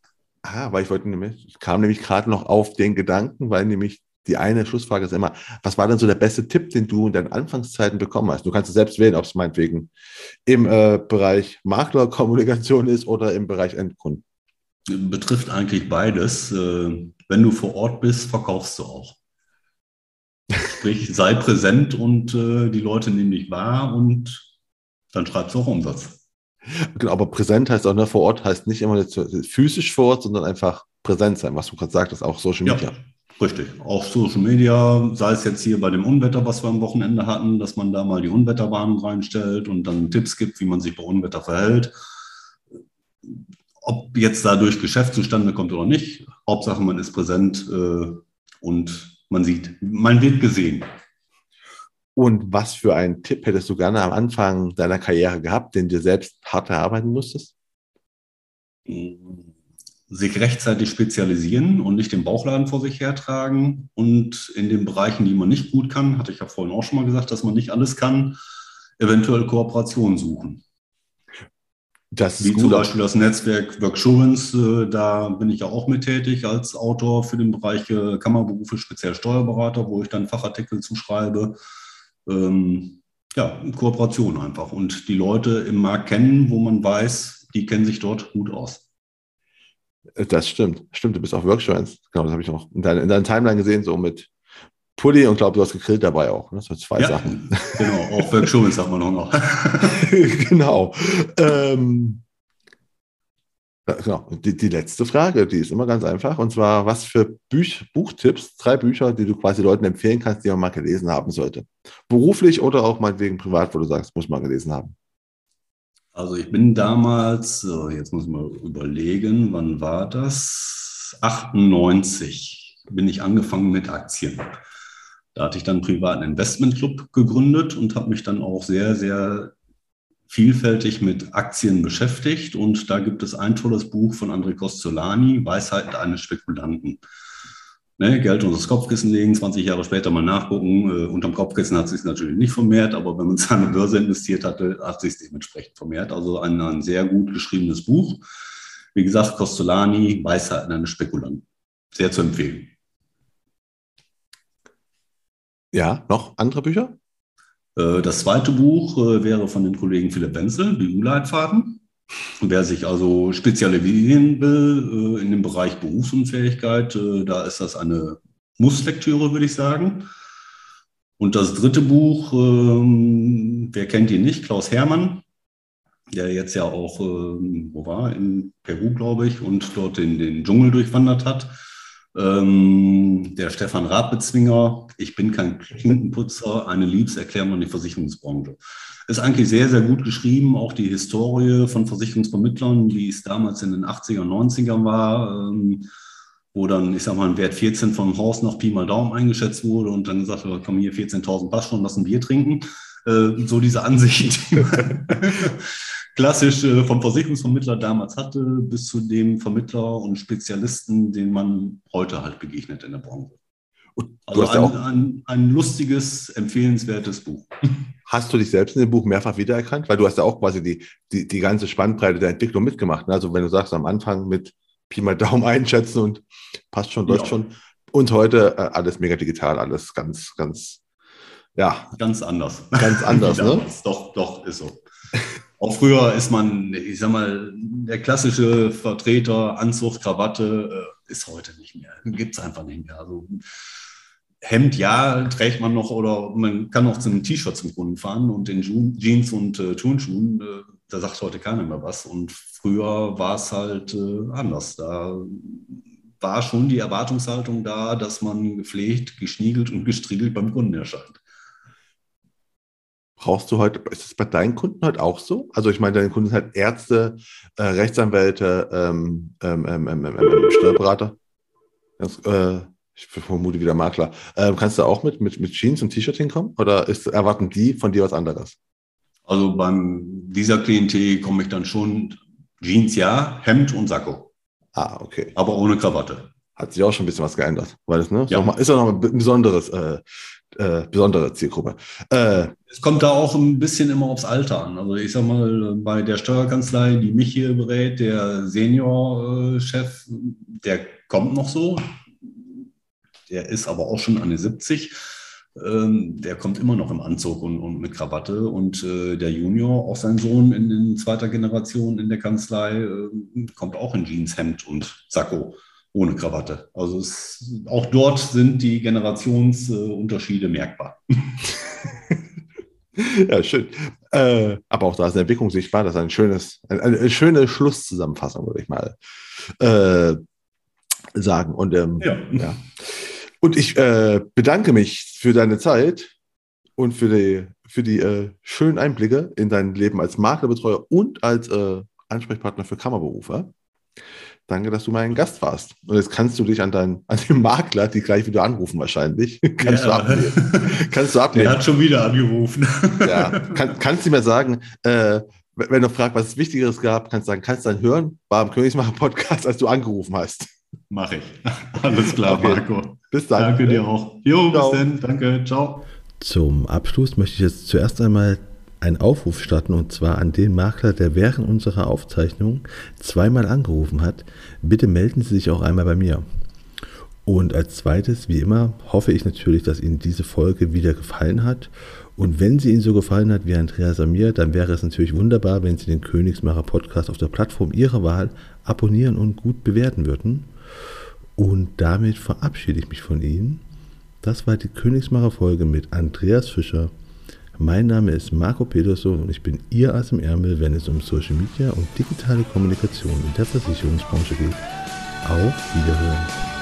Ah, weil ich wollte nämlich, ich kam nämlich gerade noch auf den Gedanken, weil nämlich die eine Schlussfrage ist immer, was war denn so der beste Tipp, den du in deinen Anfangszeiten bekommen hast? Du kannst es selbst wählen, ob es meinetwegen im äh, Bereich Maklerkommunikation ist oder im Bereich Endkunden. Betrifft eigentlich beides. Äh, wenn du vor Ort bist, verkaufst du auch. Sprich, sei präsent und äh, die Leute nehmen dich wahr und dann schreibst du auch Umsatz. Genau, aber präsent heißt auch, ne, vor Ort heißt nicht immer physisch vor Ort, sondern einfach präsent sein, was du gerade sagtest, auch Social Media. Ja, richtig. Auch Social Media, sei es jetzt hier bei dem Unwetter, was wir am Wochenende hatten, dass man da mal die Unwetterwarnung reinstellt und dann Tipps gibt, wie man sich bei Unwetter verhält. Ob jetzt dadurch Geschäft zustande kommt oder nicht, Hauptsache man ist präsent äh, und man sieht, man wird gesehen. Und was für einen Tipp hättest du gerne am Anfang deiner Karriere gehabt, den du selbst hart erarbeiten musstest? Sich rechtzeitig spezialisieren und nicht den Bauchladen vor sich hertragen. Und in den Bereichen, die man nicht gut kann, hatte ich ja vorhin auch schon mal gesagt, dass man nicht alles kann, eventuell Kooperationen suchen. Das Wie gut. zum Beispiel das Netzwerk Worksurance, äh, da bin ich ja auch mit tätig als Autor für den Bereich äh, Kammerberufe, speziell Steuerberater, wo ich dann Fachartikel zuschreibe ähm, ja, Kooperation einfach und die Leute im Markt kennen, wo man weiß, die kennen sich dort gut aus. Das stimmt. Stimmt, du bist auch Workshops. Genau, das habe ich noch in, deiner, in deiner Timeline gesehen, so mit Pulli und glaube, du hast gegrillt dabei auch. Ne? Das sind zwei ja, Sachen. Genau, auch Workshops haben wir noch. genau. Ähm, Genau. Die, die, letzte Frage, die ist immer ganz einfach. Und zwar, was für Büch, Buchtipps, drei Bücher, die du quasi Leuten empfehlen kannst, die man mal gelesen haben sollte? Beruflich oder auch mal wegen privat, wo du sagst, muss man gelesen haben? Also ich bin damals, jetzt muss man überlegen, wann war das? 98 bin ich angefangen mit Aktien. Da hatte ich dann einen privaten Investmentclub gegründet und habe mich dann auch sehr, sehr vielfältig mit Aktien beschäftigt und da gibt es ein tolles Buch von André Costolani, Weisheiten eines Spekulanten. Ne, Geld unter das Kopfkissen legen, 20 Jahre später mal nachgucken. Äh, unterm Kopfkissen hat es sich natürlich nicht vermehrt, aber wenn man es an eine Börse investiert hatte, hat es sich dementsprechend vermehrt. Also ein, ein sehr gut geschriebenes Buch. Wie gesagt, Costolani, Weisheiten eines Spekulanten. Sehr zu empfehlen. Ja, noch andere Bücher? Äh, das zweite Buch äh, wäre von dem Kollegen Philipp Wenzel, BU-Leitfaden. Wer sich also spezialisieren will äh, in dem Bereich Berufsunfähigkeit, da ist das eine Musslektüre, würde ich sagen. Und das dritte Buch, ähm, wer kennt ihn nicht, Klaus Hermann, der jetzt ja auch, ähm, wo war, in Peru, glaube ich, und dort in den Dschungel durchwandert hat. Ähm, der Stefan Radbezwinger, ich bin kein Klinkenputzer, eine Liebeserklärung an die Versicherungsbranche. Ist eigentlich sehr, sehr gut geschrieben, auch die Historie von Versicherungsvermittlern, wie es damals in den 80er, 90er war, ähm, wo dann, ich sag mal, ein Wert 14 vom Haus nach Pi mal Daumen eingeschätzt wurde und dann gesagt wurde, komm hier 14.000 passt schon, lass ein Bier trinken. Äh, so diese Ansicht, die man klassisch äh, vom Versicherungsvermittler damals hatte, bis zu dem Vermittler und Spezialisten, den man heute halt begegnet in der Branche. Also ein, ein, ein, lustiges, empfehlenswertes Buch. Hast du dich selbst in dem Buch mehrfach wiedererkannt? Weil du hast ja auch quasi die, die, die ganze Spannbreite der Entwicklung mitgemacht. Ne? Also wenn du sagst, am Anfang mit Pi mal Daumen einschätzen und passt schon, läuft ja. schon. Und heute äh, alles mega digital, alles ganz, ganz, ja. Ganz anders. Ganz anders, ne? Doch, doch, ist so. Auch früher ist man, ich sag mal, der klassische Vertreter, Anzug, Krawatte, äh, ist heute nicht mehr. Gibt es einfach nicht mehr. Also Hemd, ja, trägt man noch oder man kann auch zu einem T-Shirt zum Kunden fahren und in Jeans und äh, Turnschuhen, äh, da sagt heute keiner mehr was. Und früher war es halt äh, anders. Da war schon die Erwartungshaltung da, dass man gepflegt, geschniegelt und gestriegelt beim Kunden erscheint. Brauchst du heute, ist das bei deinen Kunden heute auch so? Also ich meine, deine Kunden sind halt Ärzte, äh, Rechtsanwälte, ähm, ähm, ähm, ähm, ähm, ähm Steuerberater. Das, äh, ich vermute wieder Makler. Ähm, kannst du auch mit, mit, mit Jeans und T-Shirt hinkommen? Oder ist, erwarten die von dir was anderes? Also beim dieser Klientel komme ich dann schon Jeans ja, Hemd und Sakko. Ah, okay. Aber ohne Krawatte. Hat sich auch schon ein bisschen was geändert, weil es ne, ja. ist auch noch ein besonderes, äh, äh, besondere Zielgruppe. Äh, es kommt da auch ein bisschen immer aufs Alter an. Also ich sag mal, bei der Steuerkanzlei, die mich hier berät, der Senior-Chef, der kommt noch so. Der ist aber auch schon an die 70 ähm, der kommt immer noch im Anzug und, und mit Krawatte. Und äh, der Junior, auch sein Sohn in, in, zweiter Generation in der Kanzlei, äh, kommt auch in Jeans, Hemd und Sakko ohne Krawatte. Also es, auch dort sind die Generationsunterschiede äh, merkbar. ja, schön. Äh, aber auch da ist eine Entwicklung sichtbar. Das ist ein schönes, eine, eine schöne Schlusszusammenfassung, würde ich mal äh, sagen. Und ähm, ja. ja. Und ich äh, bedanke mich für deine Zeit und für die, für die äh, schönen Einblicke in dein Leben als Maklerbetreuer und als äh, Ansprechpartner für Kammerberufer. Danke, dass du mein Gast warst. Und jetzt kannst du dich an, deinen, an den Makler, die gleich wieder anrufen wahrscheinlich, kannst, ja. du, abnehmen. kannst du abnehmen. Er hat schon wieder angerufen. ja. Kann, kannst du mir sagen, äh, wenn du fragst, was es Wichtigeres gab, kannst du sagen, kannst du dann hören, war im Königsmacher Podcast, als du angerufen hast. Mach ich. Alles klar, okay. Marco. Bis dann. Danke dir auch. Jo, Ciao. bis dann. Danke. Ciao. Zum Abschluss möchte ich jetzt zuerst einmal einen Aufruf starten und zwar an den Makler, der während unserer Aufzeichnung zweimal angerufen hat. Bitte melden Sie sich auch einmal bei mir. Und als zweites, wie immer, hoffe ich natürlich, dass Ihnen diese Folge wieder gefallen hat. Und wenn sie Ihnen so gefallen hat wie Andreas Samir, dann wäre es natürlich wunderbar, wenn Sie den Königsmacher Podcast auf der Plattform Ihrer Wahl abonnieren und gut bewerten würden. Und damit verabschiede ich mich von Ihnen. Das war die Königsmacher Folge mit Andreas Fischer. Mein Name ist Marco Peterson und ich bin Ihr Ass im Ärmel, wenn es um Social Media und digitale Kommunikation in der Versicherungsbranche geht. Auf Wiederhören.